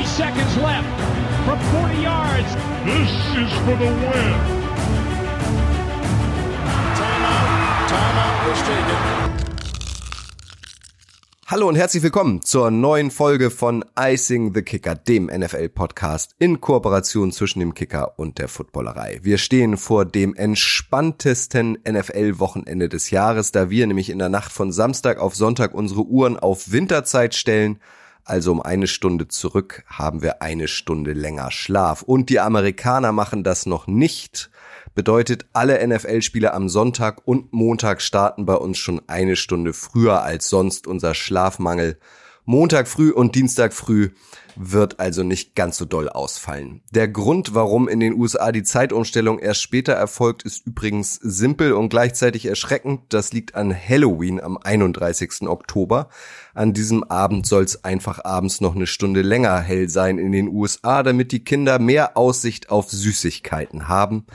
Three seconds left from 40 yards. This is for the win. Timeout. Timeout was taken. Hallo und herzlich willkommen zur neuen Folge von Icing the Kicker, dem NFL-Podcast in Kooperation zwischen dem Kicker und der Footballerei. Wir stehen vor dem entspanntesten NFL-Wochenende des Jahres, da wir nämlich in der Nacht von Samstag auf Sonntag unsere Uhren auf Winterzeit stellen. Also um eine Stunde zurück haben wir eine Stunde länger Schlaf. Und die Amerikaner machen das noch nicht bedeutet, alle NFL-Spiele am Sonntag und Montag starten bei uns schon eine Stunde früher als sonst. Unser Schlafmangel Montag früh und Dienstag früh wird also nicht ganz so doll ausfallen. Der Grund, warum in den USA die Zeitumstellung erst später erfolgt, ist übrigens simpel und gleichzeitig erschreckend. Das liegt an Halloween am 31. Oktober. An diesem Abend soll es einfach abends noch eine Stunde länger hell sein in den USA, damit die Kinder mehr Aussicht auf Süßigkeiten haben.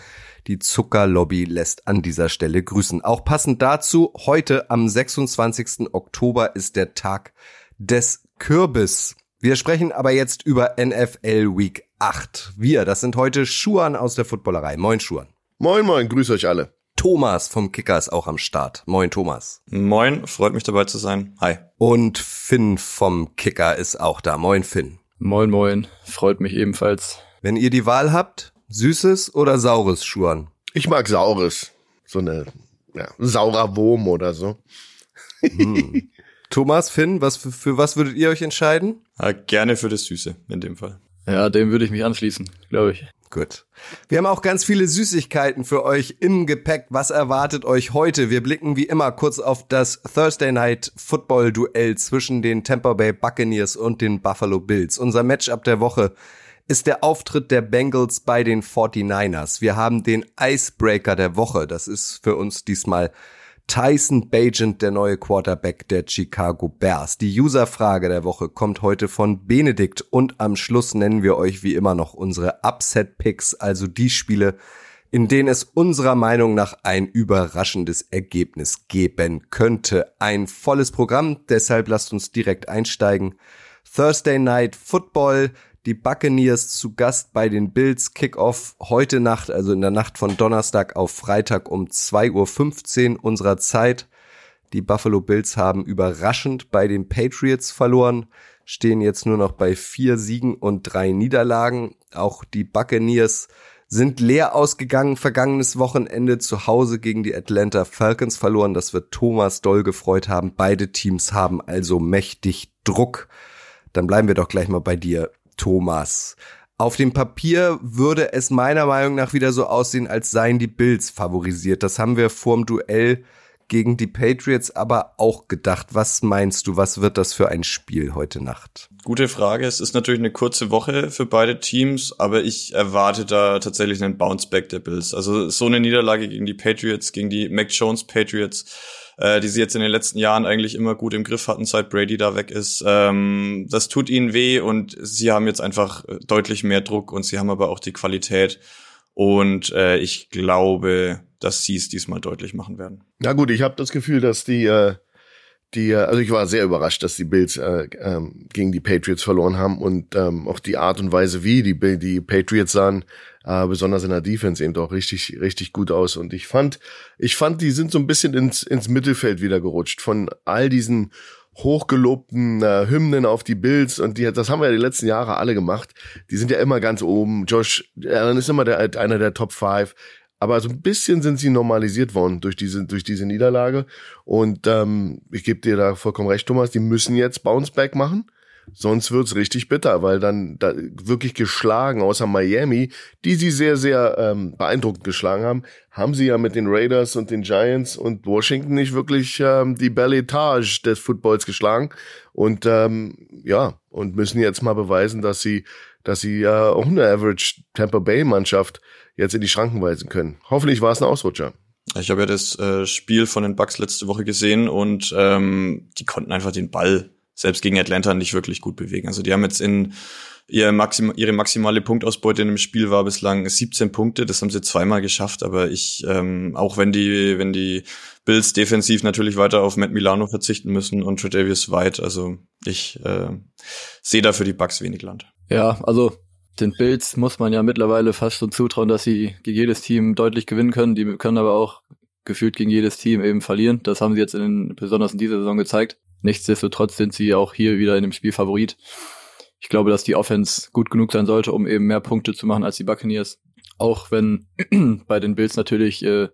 Die Zuckerlobby lässt an dieser Stelle grüßen. Auch passend dazu, heute am 26. Oktober ist der Tag des Kürbis. Wir sprechen aber jetzt über NFL Week 8. Wir, das sind heute Schuan aus der Footballerei. Moin Schuan. Moin, moin, grüß euch alle. Thomas vom Kicker ist auch am Start. Moin Thomas. Moin, freut mich dabei zu sein. Hi. Und Finn vom Kicker ist auch da. Moin Finn. Moin, moin, freut mich ebenfalls. Wenn ihr die Wahl habt, Süßes oder saures Schuan? Ich mag saures. So eine ja, saurer Wurm oder so. Hm. Thomas, Finn, was für, für, was würdet ihr euch entscheiden? Ja, gerne für das Süße in dem Fall. Ja, dem würde ich mich anschließen, glaube ich. Gut. Wir haben auch ganz viele Süßigkeiten für euch im Gepäck. Was erwartet euch heute? Wir blicken wie immer kurz auf das Thursday Night Football Duell zwischen den Tampa Bay Buccaneers und den Buffalo Bills. Unser Matchup der Woche ist der Auftritt der Bengals bei den 49ers. Wir haben den Icebreaker der Woche. Das ist für uns diesmal Tyson Bagent, der neue Quarterback der Chicago Bears. Die Userfrage der Woche kommt heute von Benedikt und am Schluss nennen wir euch wie immer noch unsere Upset Picks, also die Spiele, in denen es unserer Meinung nach ein überraschendes Ergebnis geben könnte. Ein volles Programm, deshalb lasst uns direkt einsteigen. Thursday Night Football, die Buccaneers zu Gast bei den Bills. Kickoff heute Nacht, also in der Nacht von Donnerstag auf Freitag um 2.15 Uhr unserer Zeit. Die Buffalo Bills haben überraschend bei den Patriots verloren, stehen jetzt nur noch bei vier Siegen und drei Niederlagen. Auch die Buccaneers sind leer ausgegangen vergangenes Wochenende zu Hause gegen die Atlanta Falcons verloren. Das wird Thomas doll gefreut haben. Beide Teams haben also mächtig Druck. Dann bleiben wir doch gleich mal bei dir. Thomas. Auf dem Papier würde es meiner Meinung nach wieder so aussehen, als seien die Bills favorisiert. Das haben wir vorm Duell gegen die Patriots aber auch gedacht. Was meinst du, was wird das für ein Spiel heute Nacht? Gute Frage. Es ist natürlich eine kurze Woche für beide Teams, aber ich erwarte da tatsächlich einen Bounceback der Bills. Also so eine Niederlage gegen die Patriots, gegen die Mac Jones Patriots äh, die sie jetzt in den letzten Jahren eigentlich immer gut im Griff hatten, seit Brady da weg ist. Ähm, das tut ihnen weh und sie haben jetzt einfach äh, deutlich mehr Druck und sie haben aber auch die Qualität. Und äh, ich glaube, dass sie es diesmal deutlich machen werden. Na gut, ich habe das Gefühl, dass die, äh, die, äh, also ich war sehr überrascht, dass die Bills äh, ähm, gegen die Patriots verloren haben und ähm, auch die Art und Weise, wie die, die Patriots sahen, äh, besonders in der Defense eben doch richtig, richtig gut aus. Und ich fand, ich fand, die sind so ein bisschen ins, ins Mittelfeld wieder gerutscht von all diesen hochgelobten äh, Hymnen auf die Bills und die, das haben wir ja die letzten Jahre alle gemacht. Die sind ja immer ganz oben. Josh Allen ist immer der, einer der Top Five. Aber so ein bisschen sind sie normalisiert worden durch diese, durch diese Niederlage. Und ähm, ich gebe dir da vollkommen recht, Thomas, die müssen jetzt Bounce Back machen. Sonst wird's richtig bitter, weil dann da wirklich geschlagen, außer Miami, die sie sehr, sehr ähm, beeindruckend geschlagen haben, haben sie ja mit den Raiders und den Giants und Washington nicht wirklich ähm, die Belletage des Footballs geschlagen. Und ähm, ja, und müssen jetzt mal beweisen, dass sie, dass sie äh, auch eine Average Tampa Bay-Mannschaft jetzt in die Schranken weisen können. Hoffentlich war es ein Ausrutscher. Ich habe ja das äh, Spiel von den Bucks letzte Woche gesehen und ähm, die konnten einfach den Ball selbst gegen Atlanta nicht wirklich gut bewegen. Also die haben jetzt in ihr Maxim, ihre maximale Punktausbeute in dem Spiel war bislang 17 Punkte. Das haben sie zweimal geschafft. Aber ich, ähm, auch wenn die, wenn die Bills defensiv natürlich weiter auf Matt Milano verzichten müssen und Tredavious White, also ich äh, sehe da für die Bucks wenig Land. Ja, also den Bills muss man ja mittlerweile fast schon zutrauen, dass sie gegen jedes Team deutlich gewinnen können. Die können aber auch gefühlt gegen jedes Team eben verlieren. Das haben sie jetzt in, besonders in dieser Saison gezeigt. Nichtsdestotrotz sind sie auch hier wieder in dem Spiel Favorit. Ich glaube, dass die Offense gut genug sein sollte, um eben mehr Punkte zu machen als die Buccaneers. Auch wenn bei den Bills natürlich äh,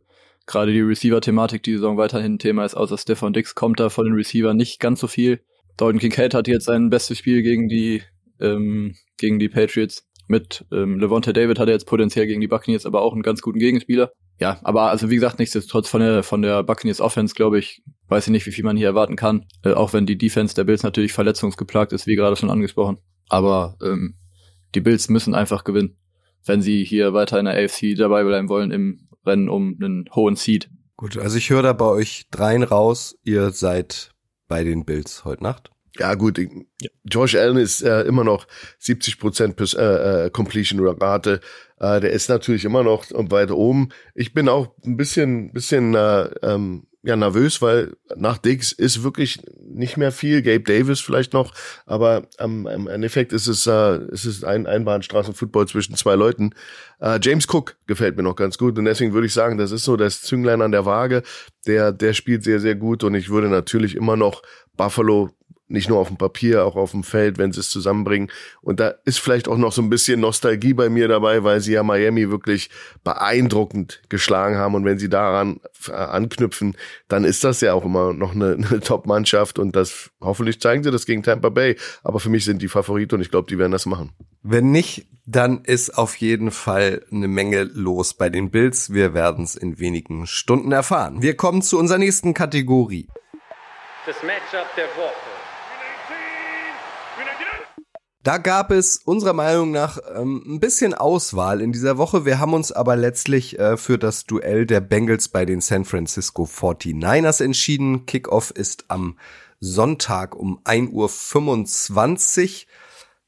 gerade die Receiver-Thematik die Saison weiterhin ein Thema ist, außer Stefan Dix kommt da von den Receiver nicht ganz so viel. Dalton Kincaid hat jetzt sein bestes Spiel gegen die ähm, gegen die Patriots. Mit ähm, Levante David hat er jetzt potenziell gegen die Buccaneers aber auch einen ganz guten Gegenspieler. Ja, aber also wie gesagt, nichtsdestotrotz von der von der Buccaneers Offense, glaube ich, weiß ich nicht, wie viel man hier erwarten kann. Äh, auch wenn die Defense der Bills natürlich verletzungsgeplagt ist, wie gerade schon angesprochen. Aber ähm, die Bills müssen einfach gewinnen, wenn sie hier weiter in der AFC dabei bleiben wollen im Rennen um einen hohen Seed. Gut, also ich höre da bei euch dreien raus, ihr seid bei den Bills heute Nacht. Ja, gut. Ja. Josh Allen ist äh, immer noch 70 Prozent äh, äh, Completion Rate. Äh, der ist natürlich immer noch weiter oben. Ich bin auch ein bisschen, bisschen äh, ähm, ja nervös, weil nach Diggs ist wirklich nicht mehr viel. Gabe Davis vielleicht noch, aber ähm, im Endeffekt ist es äh, ist es ein Einbahnstraßenfootball zwischen zwei Leuten. Äh, James Cook gefällt mir noch ganz gut und deswegen würde ich sagen, das ist so das Zünglein an der Waage. Der der spielt sehr sehr gut und ich würde natürlich immer noch Buffalo nicht nur auf dem Papier, auch auf dem Feld, wenn sie es zusammenbringen. Und da ist vielleicht auch noch so ein bisschen Nostalgie bei mir dabei, weil sie ja Miami wirklich beeindruckend geschlagen haben. Und wenn sie daran äh, anknüpfen, dann ist das ja auch immer noch eine, eine Top-Mannschaft. Und das hoffentlich zeigen sie das gegen Tampa Bay. Aber für mich sind die Favoriten und ich glaube, die werden das machen. Wenn nicht, dann ist auf jeden Fall eine Menge los bei den Bills. Wir werden es in wenigen Stunden erfahren. Wir kommen zu unserer nächsten Kategorie. Das Matchup der Woche. Da gab es unserer Meinung nach ähm, ein bisschen Auswahl in dieser Woche. Wir haben uns aber letztlich äh, für das Duell der Bengals bei den San Francisco 49ers entschieden. Kickoff ist am Sonntag um 1.25 Uhr.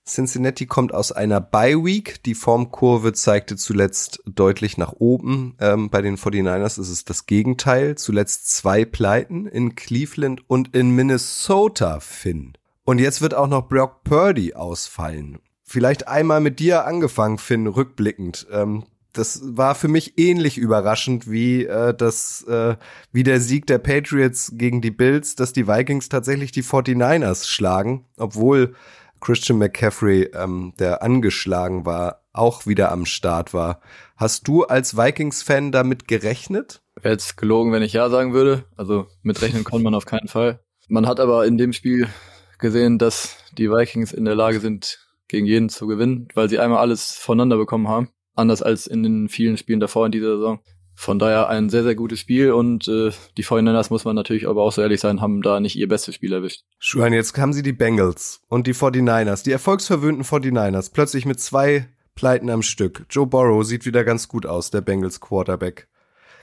Cincinnati kommt aus einer Bye Week. Die Formkurve zeigte zuletzt deutlich nach oben. Ähm, bei den 49ers ist es das Gegenteil. Zuletzt zwei Pleiten in Cleveland und in Minnesota, Finn. Und jetzt wird auch noch Brock Purdy ausfallen. Vielleicht einmal mit dir angefangen, Finn, rückblickend. Ähm, das war für mich ähnlich überraschend wie äh, das äh, wie der Sieg der Patriots gegen die Bills, dass die Vikings tatsächlich die 49ers schlagen, obwohl Christian McCaffrey, ähm, der angeschlagen war, auch wieder am Start war. Hast du als Vikings-Fan damit gerechnet? Wäre jetzt gelogen, wenn ich ja sagen würde. Also mitrechnen konnte man auf keinen Fall. Man hat aber in dem Spiel gesehen, dass die Vikings in der Lage sind, gegen jeden zu gewinnen, weil sie einmal alles voneinander bekommen haben. Anders als in den vielen Spielen davor in dieser Saison. Von daher ein sehr, sehr gutes Spiel und äh, die 49ers, muss man natürlich aber auch so ehrlich sein, haben da nicht ihr bestes Spiel erwischt. Schuhan, jetzt haben sie die Bengals und die 49ers, die erfolgsverwöhnten 49ers, plötzlich mit zwei Pleiten am Stück. Joe Burrow sieht wieder ganz gut aus, der Bengals Quarterback.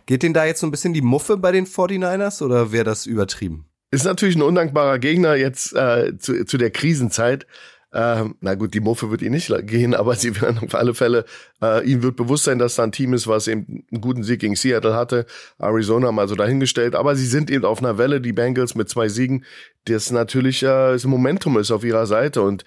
Geht denen da jetzt so ein bisschen die Muffe bei den 49ers oder wäre das übertrieben? Ist natürlich ein undankbarer Gegner jetzt äh, zu, zu der Krisenzeit. Ähm, na gut, die Muffe wird ihn nicht gehen, aber sie werden auf alle Fälle, äh, ihm wird bewusst sein, dass da ein Team ist, was eben einen guten Sieg gegen Seattle hatte. Arizona haben also dahingestellt, aber sie sind eben auf einer Welle, die Bengals mit zwei Siegen, das natürlich äh, das Momentum ist auf ihrer Seite und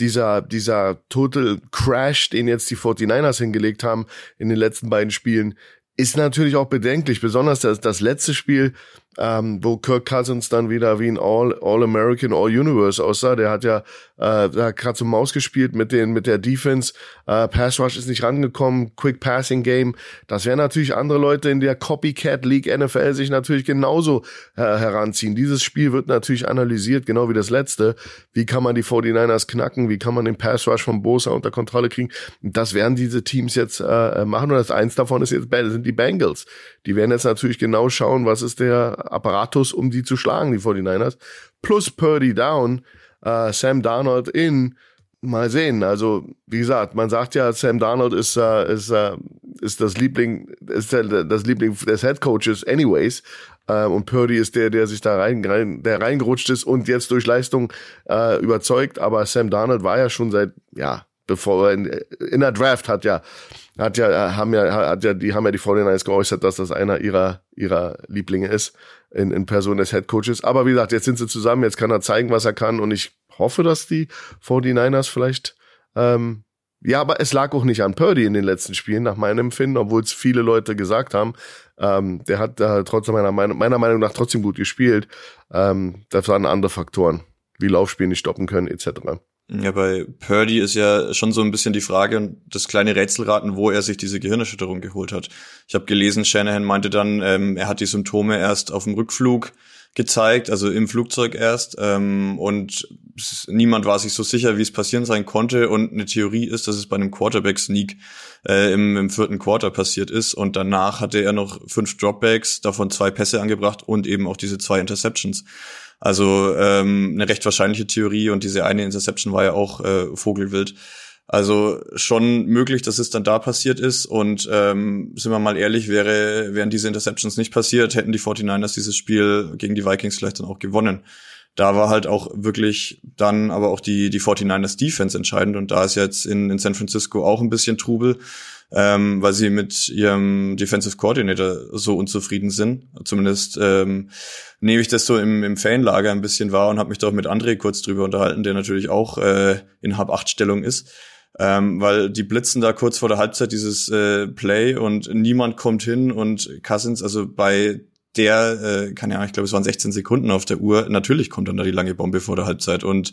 dieser, dieser Total Crash, den jetzt die 49ers hingelegt haben in den letzten beiden Spielen, ist natürlich auch bedenklich, besonders das, das letzte Spiel, ähm, wo Kirk Cousins dann wieder wie ein All, All American, All Universe aussah. Der hat ja äh, da gerade zum Maus gespielt mit den mit der Defense. Äh, Pass Rush ist nicht rangekommen, Quick Passing Game. Das werden natürlich andere Leute in der Copycat League NFL sich natürlich genauso äh, heranziehen. Dieses Spiel wird natürlich analysiert, genau wie das letzte. Wie kann man die 49ers knacken? Wie kann man den Pass Rush von Bosa unter Kontrolle kriegen? Das werden diese Teams jetzt äh, machen. Und das eins davon ist jetzt sind die Bengals. Die werden jetzt natürlich genau schauen, was ist der Apparatus, um die zu schlagen, die 49ers. Plus Purdy down äh, Sam Darnold in. Mal sehen. Also, wie gesagt, man sagt ja, Sam Darnold ist, äh, ist, äh, ist das Liebling, ist das Liebling des Head Coaches anyways. Äh, und Purdy ist der, der sich da rein, rein der reingerutscht ist und jetzt durch Leistung äh, überzeugt. Aber Sam Darnold war ja schon seit, ja, bevor in, in der Draft hat ja hat ja haben ja hat ja die haben ja die 49ers geäußert, dass das einer ihrer ihrer Lieblinge ist in, in Person des Head Coaches. Aber wie gesagt, jetzt sind sie zusammen, jetzt kann er zeigen, was er kann und ich hoffe, dass die 49ers vielleicht Ähm, ja, aber es lag auch nicht an Purdy in den letzten Spielen, nach meinem Empfinden, obwohl es viele Leute gesagt haben. Ähm, der hat äh, trotzdem meiner Meinung, meiner Meinung nach trotzdem gut gespielt. Ähm, das waren andere Faktoren, wie Laufspiel nicht stoppen können, etc. Ja, bei Purdy ist ja schon so ein bisschen die Frage und das kleine Rätselraten, wo er sich diese Gehirnerschütterung geholt hat. Ich habe gelesen, Shanahan meinte dann, ähm, er hat die Symptome erst auf dem Rückflug gezeigt, also im Flugzeug erst. Ähm, und niemand war sich so sicher, wie es passieren sein konnte. Und eine Theorie ist, dass es bei einem Quarterback-Sneak äh, im, im vierten Quarter passiert ist. Und danach hatte er noch fünf Dropbacks, davon zwei Pässe angebracht und eben auch diese zwei Interceptions. Also ähm, eine recht wahrscheinliche Theorie und diese eine Interception war ja auch äh, Vogelwild. Also schon möglich, dass es dann da passiert ist. Und ähm, sind wir mal ehrlich, wäre, wären diese Interceptions nicht passiert, hätten die 49ers dieses Spiel gegen die Vikings vielleicht dann auch gewonnen. Da war halt auch wirklich dann aber auch die, die 49ers Defense entscheidend. Und da ist jetzt in, in San Francisco auch ein bisschen Trubel, ähm, weil sie mit ihrem Defensive Coordinator so unzufrieden sind. Zumindest ähm, nehme ich das so im, im Fanlager ein bisschen wahr und habe mich doch mit André kurz drüber unterhalten, der natürlich auch äh, in Hab-8-Stellung ist ähm, weil die blitzen da kurz vor der Halbzeit dieses äh, Play und niemand kommt hin und Cousins, also bei der, äh, keine Ahnung, ich glaube, es waren 16 Sekunden auf der Uhr, natürlich kommt dann da die lange Bombe vor der Halbzeit und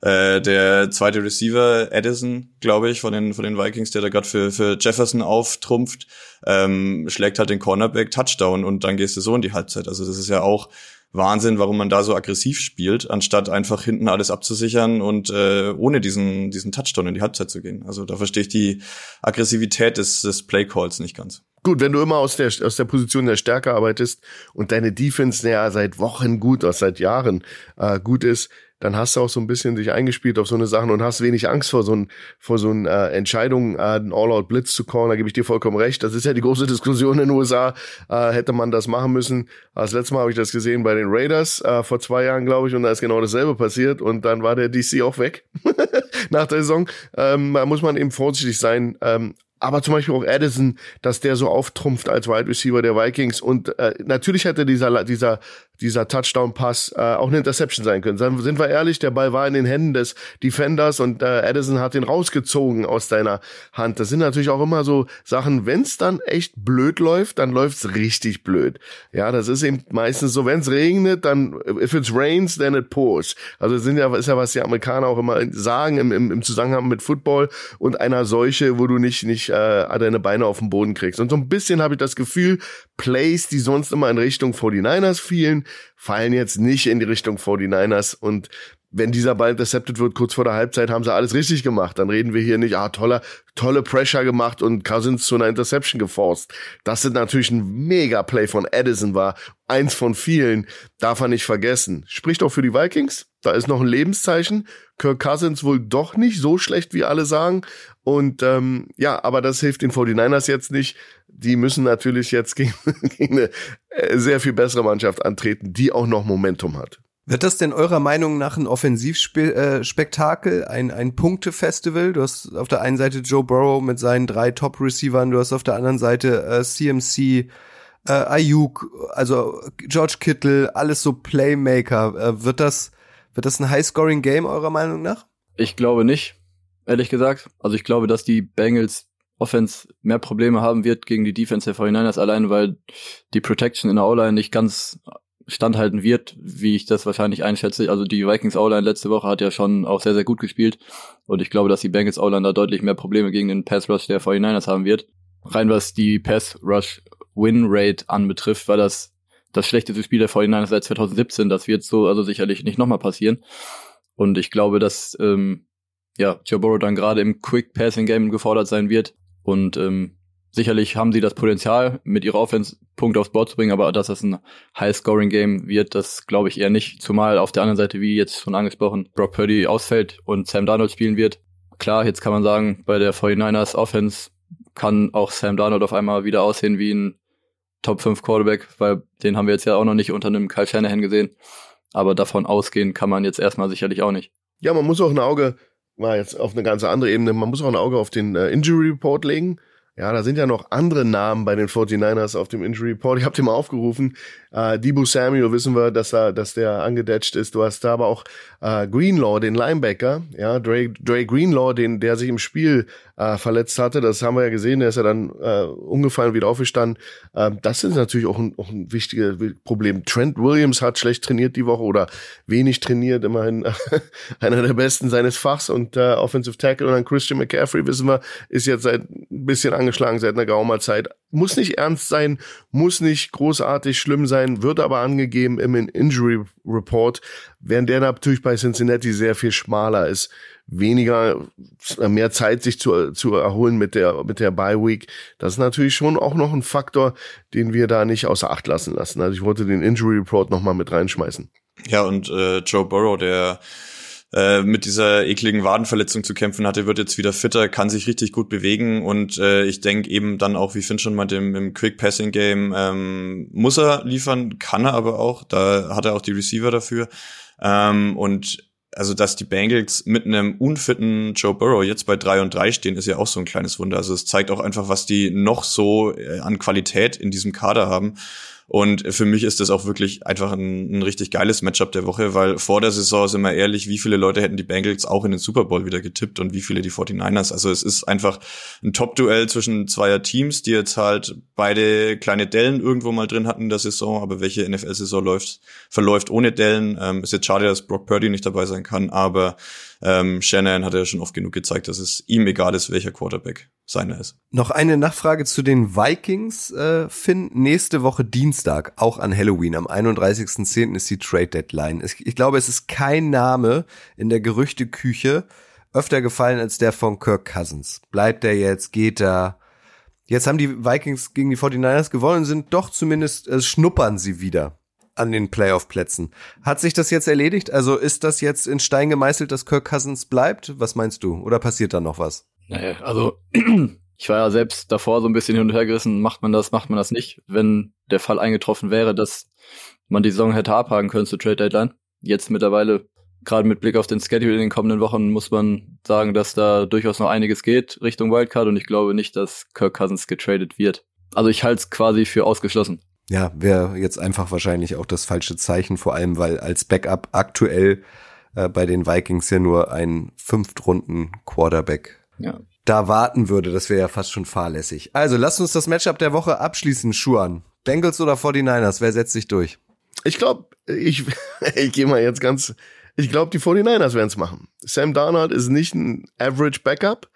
äh, der zweite Receiver, Edison, glaube ich, von den, von den Vikings, der da gerade für, für Jefferson auftrumpft, ähm, schlägt halt den Cornerback Touchdown und dann gehst du so in die Halbzeit. Also das ist ja auch Wahnsinn, warum man da so aggressiv spielt, anstatt einfach hinten alles abzusichern und äh, ohne diesen, diesen Touchdown in die Halbzeit zu gehen. Also da verstehe ich die Aggressivität des, des Playcalls nicht ganz. Gut, wenn du immer aus der, aus der Position der Stärke arbeitest und deine Defense ja seit Wochen gut, aus seit Jahren äh, gut ist, dann hast du auch so ein bisschen dich eingespielt auf so eine Sachen und hast wenig Angst vor so ein, vor so einer äh, Entscheidung, äh, einen All-Out-Blitz zu callen. Da gebe ich dir vollkommen recht. Das ist ja die große Diskussion in den USA. Äh, hätte man das machen müssen. Das letzte Mal habe ich das gesehen bei den Raiders äh, vor zwei Jahren, glaube ich, und da ist genau dasselbe passiert und dann war der DC auch weg nach der Saison. Ähm, da muss man eben vorsichtig sein. Ähm, aber zum Beispiel auch Addison, dass der so auftrumpft als Wide Receiver der Vikings und äh, natürlich hätte dieser dieser dieser Touchdown-Pass äh, auch eine Interception sein können. Dann sind wir ehrlich, der Ball war in den Händen des Defenders und äh, Addison hat den rausgezogen aus deiner Hand. Das sind natürlich auch immer so Sachen, wenn es dann echt blöd läuft, dann läuft's richtig blöd. Ja, das ist eben meistens so, wenn es regnet, dann if it rains, then it pours. Also sind ja ist ja was die Amerikaner auch immer sagen im, im, im Zusammenhang mit Football und einer Seuche, wo du nicht nicht äh, deine Beine auf den Boden kriegst. Und so ein bisschen habe ich das Gefühl, Plays, die sonst immer in Richtung 49ers fielen, fallen jetzt nicht in die Richtung 49ers und wenn dieser Ball intercepted wird, kurz vor der Halbzeit, haben sie alles richtig gemacht. Dann reden wir hier nicht, ah, toller, tolle Pressure gemacht und Cousins zu einer Interception geforst. Das sind natürlich ein Mega-Play von Edison war. Eins von vielen. Darf er nicht vergessen. Spricht auch für die Vikings. Da ist noch ein Lebenszeichen. Kirk Cousins wohl doch nicht so schlecht, wie alle sagen. Und ähm, ja, aber das hilft den 49ers jetzt nicht. Die müssen natürlich jetzt gegen, gegen eine äh, sehr viel bessere Mannschaft antreten, die auch noch Momentum hat. Wird das denn eurer Meinung nach ein Offensivspektakel, äh, ein, ein Punktefestival? Du hast auf der einen Seite Joe Burrow mit seinen drei Top-Receivern, du hast auf der anderen Seite äh, CMC, äh, Ayuk, also George Kittle, alles so Playmaker. Äh, wird das, wird das ein High-Scoring-Game eurer Meinung nach? Ich glaube nicht, ehrlich gesagt. Also ich glaube, dass die Bengals Offense mehr Probleme haben wird gegen die Defense der 49ers, allein weil die Protection in der O-Line nicht ganz standhalten wird, wie ich das wahrscheinlich einschätze. Also die Vikings O-Line letzte Woche hat ja schon auch sehr, sehr gut gespielt. Und ich glaube, dass die Bengals O-Line da deutlich mehr Probleme gegen den Pass Rush der 49ers haben wird. Rein was die Pass Rush Win Rate anbetrifft, war das das schlechteste Spiel der 49ers seit 2017. Das wird so also sicherlich nicht nochmal passieren. Und ich glaube, dass ähm, ja, Joe Burrow dann gerade im Quick Passing Game gefordert sein wird. Und ähm, Sicherlich haben sie das Potenzial, mit ihrer Offense Punkte aufs Board zu bringen, aber dass das ein High-Scoring-Game wird, das glaube ich eher nicht. Zumal auf der anderen Seite, wie jetzt schon angesprochen, Brock Purdy ausfällt und Sam Darnold spielen wird. Klar, jetzt kann man sagen, bei der 49ers Offense kann auch Sam Darnold auf einmal wieder aussehen wie ein Top 5 Quarterback, weil den haben wir jetzt ja auch noch nicht unter einem Kyle Shanahan gesehen. Aber davon ausgehen kann man jetzt erstmal sicherlich auch nicht. Ja, man muss auch ein Auge, mal jetzt auf eine ganz andere Ebene, man muss auch ein Auge auf den äh, Injury Report legen. Ja, da sind ja noch andere Namen bei den 49ers auf dem Injury Report. Ich habe den mal aufgerufen. Äh, Debo Samuel wissen wir, dass er, dass der angedetscht ist. Du hast da aber auch äh, Greenlaw, den Linebacker, ja, Dre, Dre Greenlaw, den, der sich im Spiel äh, verletzt hatte. Das haben wir ja gesehen. Der ist ja dann äh, umgefallen, wieder aufgestanden. Äh, das ist natürlich auch ein, auch ein wichtiges Problem. Trent Williams hat schlecht trainiert die Woche oder wenig trainiert, immerhin einer der besten seines Fachs und äh, Offensive Tackle und dann Christian McCaffrey, wissen wir, ist jetzt seit ein bisschen angeschlagen seit einer geraumer Zeit. Muss nicht ernst sein, muss nicht großartig schlimm sein, wird aber angegeben im Injury Report, während der natürlich bei Cincinnati sehr viel schmaler ist. Weniger, mehr Zeit sich zu, zu erholen mit der, mit der Bye Week. Das ist natürlich schon auch noch ein Faktor, den wir da nicht außer Acht lassen lassen. Also ich wollte den Injury Report nochmal mit reinschmeißen. Ja, und äh, Joe Burrow, der äh, mit dieser ekligen Wadenverletzung zu kämpfen hatte, wird jetzt wieder fitter, kann sich richtig gut bewegen und äh, ich denke eben dann auch, wie Finn schon meinte, im, im Quick Passing Game ähm, muss er liefern, kann er aber auch, da hat er auch die Receiver dafür ähm, und also dass die Bengals mit einem unfitten Joe Burrow jetzt bei drei und drei stehen, ist ja auch so ein kleines Wunder. Also es zeigt auch einfach, was die noch so äh, an Qualität in diesem Kader haben. Und für mich ist das auch wirklich einfach ein, ein, richtig geiles Matchup der Woche, weil vor der Saison, sind wir ehrlich, wie viele Leute hätten die Bengals auch in den Super Bowl wieder getippt und wie viele die 49ers. Also es ist einfach ein Top-Duell zwischen zweier Teams, die jetzt halt beide kleine Dellen irgendwo mal drin hatten in der Saison, aber welche NFL-Saison läuft, verläuft ohne Dellen. Ähm, ist jetzt schade, dass Brock Purdy nicht dabei sein kann, aber ähm, Shannon hat ja schon oft genug gezeigt, dass es ihm egal ist, welcher Quarterback seiner ist. Noch eine Nachfrage zu den Vikings, äh, Finn. Nächste Woche Dienstag, auch an Halloween, am 31.10. ist die Trade Deadline. Ich glaube, es ist kein Name in der Gerüchteküche öfter gefallen als der von Kirk Cousins. Bleibt er jetzt, geht er? Jetzt haben die Vikings gegen die 49ers gewonnen, sind doch zumindest, äh, schnuppern sie wieder an den Playoff-Plätzen. Hat sich das jetzt erledigt? Also ist das jetzt in Stein gemeißelt, dass Kirk Cousins bleibt? Was meinst du? Oder passiert da noch was? Naja, also ich war ja selbst davor so ein bisschen hin und her gerissen, macht man das, macht man das nicht, wenn der Fall eingetroffen wäre, dass man die Saison hätte abhaken können zur Trade Deadline. Jetzt mittlerweile, gerade mit Blick auf den Schedule in den kommenden Wochen, muss man sagen, dass da durchaus noch einiges geht Richtung Wildcard und ich glaube nicht, dass Kirk Cousins getradet wird. Also ich halte es quasi für ausgeschlossen. Ja, wäre jetzt einfach wahrscheinlich auch das falsche Zeichen, vor allem weil als Backup aktuell äh, bei den Vikings ja nur ein Fünftrunden Quarterback ja. da warten würde. Das wäre ja fast schon fahrlässig. Also lasst uns das Matchup der Woche abschließen, Schuan. Bengals oder 49ers, wer setzt sich durch? Ich glaube, ich, ich gehe mal jetzt ganz, ich glaube, die 49ers werden es machen. Sam Darnold ist nicht ein Average Backup.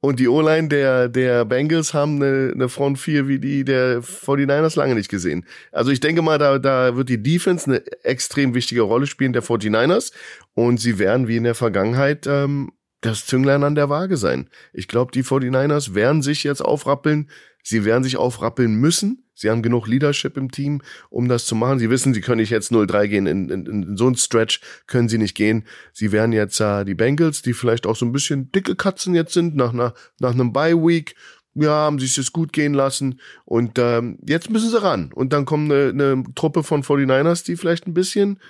Und die O-Line der, der Bengals haben eine, eine Front 4 wie die der 49ers lange nicht gesehen. Also ich denke mal, da, da wird die Defense eine extrem wichtige Rolle spielen der 49ers. Und sie werden wie in der Vergangenheit ähm, das Zünglein an der Waage sein. Ich glaube, die 49ers werden sich jetzt aufrappeln. Sie werden sich aufrappeln müssen. Sie haben genug Leadership im Team, um das zu machen. Sie wissen, sie können nicht jetzt 0-3 gehen. In, in, in so ein Stretch können sie nicht gehen. Sie werden jetzt äh, die Bengals, die vielleicht auch so ein bisschen dicke Katzen jetzt sind, nach, nach, nach einem Bye-Week. Ja, haben sich das gut gehen lassen. Und ähm, jetzt müssen sie ran. Und dann kommt eine, eine Truppe von 49ers, die vielleicht ein bisschen,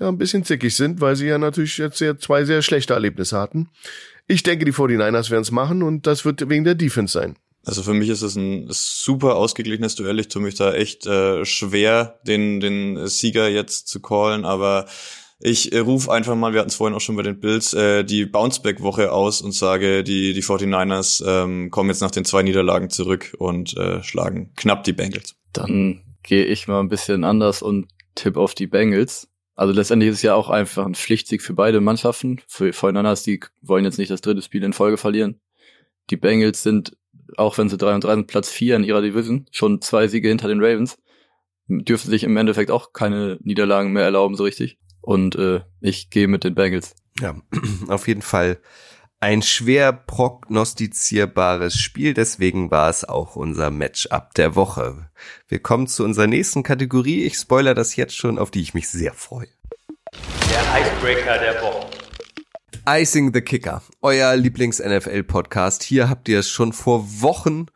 ja, ein bisschen zickig sind, weil sie ja natürlich jetzt sehr, zwei sehr schlechte Erlebnisse hatten. Ich denke, die 49ers werden es machen und das wird wegen der Defense sein. Also für mich ist es ein super ausgeglichenes Duell. Ich tue mich da echt äh, schwer, den, den Sieger jetzt zu callen, aber ich äh, rufe einfach mal, wir hatten es vorhin auch schon bei den Bills, äh, die Bounceback-Woche aus und sage, die, die 49ers ähm, kommen jetzt nach den zwei Niederlagen zurück und äh, schlagen knapp die Bengals. Dann gehe ich mal ein bisschen anders und tipp auf die Bengals. Also letztendlich ist es ja auch einfach ein Pflichtsieg für beide Mannschaften. Für 49ers, die wollen jetzt nicht das dritte Spiel in Folge verlieren. Die Bengals sind auch wenn sie 3 und 3 sind, Platz 4 in ihrer Division, schon zwei Siege hinter den Ravens, dürfen sich im Endeffekt auch keine Niederlagen mehr erlauben, so richtig. Und äh, ich gehe mit den Bengals. Ja, auf jeden Fall ein schwer prognostizierbares Spiel, deswegen war es auch unser Matchup der Woche. Wir kommen zu unserer nächsten Kategorie. Ich spoiler das jetzt schon, auf die ich mich sehr freue. Der Icebreaker der Woche. Icing the Kicker, euer Lieblings-NFL-Podcast. Hier habt ihr es schon vor Wochen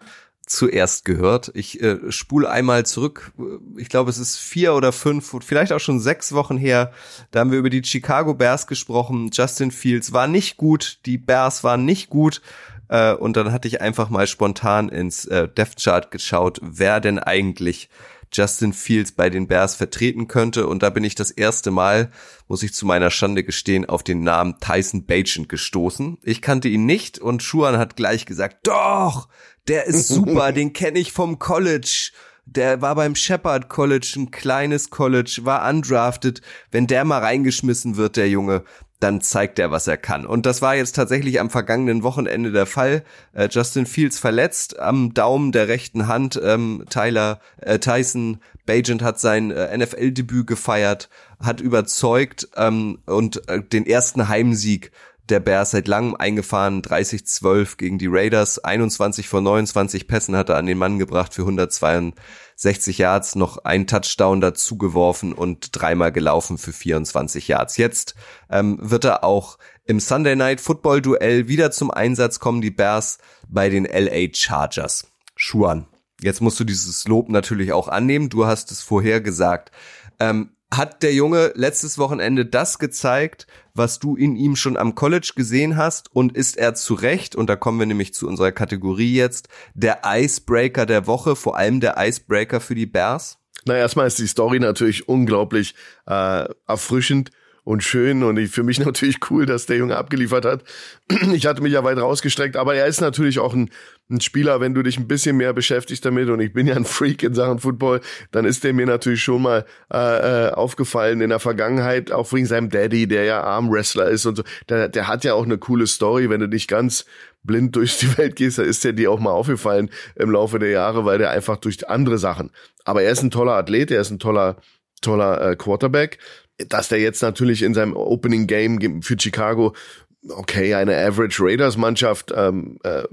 zuerst gehört. Ich äh, spule einmal zurück. Ich glaube, es ist vier oder fünf, vielleicht auch schon sechs Wochen her. Da haben wir über die Chicago Bears gesprochen. Justin Fields war nicht gut. Die Bears waren nicht gut. Äh, und dann hatte ich einfach mal spontan ins äh, Death Chart geschaut, wer denn eigentlich Justin Fields bei den Bears vertreten könnte. Und da bin ich das erste Mal, muss ich zu meiner Schande gestehen, auf den Namen Tyson Bagent gestoßen. Ich kannte ihn nicht und Schuan hat gleich gesagt, doch, der ist super, den kenne ich vom College. Der war beim Shepard College, ein kleines College, war undrafted. Wenn der mal reingeschmissen wird, der Junge, dann zeigt er, was er kann. Und das war jetzt tatsächlich am vergangenen Wochenende der Fall. Äh, Justin Fields verletzt am Daumen der rechten Hand. Ähm, Tyler äh, Tyson Bagent hat sein äh, NFL-Debüt gefeiert, hat überzeugt ähm, und äh, den ersten Heimsieg der Bears seit langem eingefahren, 30-12 gegen die Raiders, 21 von 29 Pässen hat er an den Mann gebracht für 162 Yards, noch ein Touchdown dazu geworfen und dreimal gelaufen für 24 Yards. Jetzt ähm, wird er auch im Sunday Night Football Duell wieder zum Einsatz kommen, die Bears bei den LA Chargers. Schuan, jetzt musst du dieses Lob natürlich auch annehmen, du hast es vorher gesagt. Ähm, hat der Junge letztes Wochenende das gezeigt, was du in ihm schon am College gesehen hast und ist er zu Recht, und da kommen wir nämlich zu unserer Kategorie jetzt, der Icebreaker der Woche, vor allem der Icebreaker für die Bears? Na, erstmal ist die Story natürlich unglaublich äh, erfrischend und schön und für mich natürlich cool, dass der Junge abgeliefert hat. Ich hatte mich ja weit rausgestreckt, aber er ist natürlich auch ein, ein Spieler, wenn du dich ein bisschen mehr beschäftigst damit und ich bin ja ein Freak in Sachen Football, dann ist der mir natürlich schon mal äh, äh aufgefallen in der Vergangenheit, auch wegen seinem Daddy, der ja Armwrestler ist und so. Der, der hat ja auch eine coole Story, wenn du nicht ganz blind durch die Welt gehst, da ist der dir auch mal aufgefallen im Laufe der Jahre, weil der einfach durch andere Sachen. Aber er ist ein toller Athlet, er ist ein toller toller äh, Quarterback dass der jetzt natürlich in seinem Opening Game für Chicago, okay, eine Average Raiders Mannschaft ähm, äh,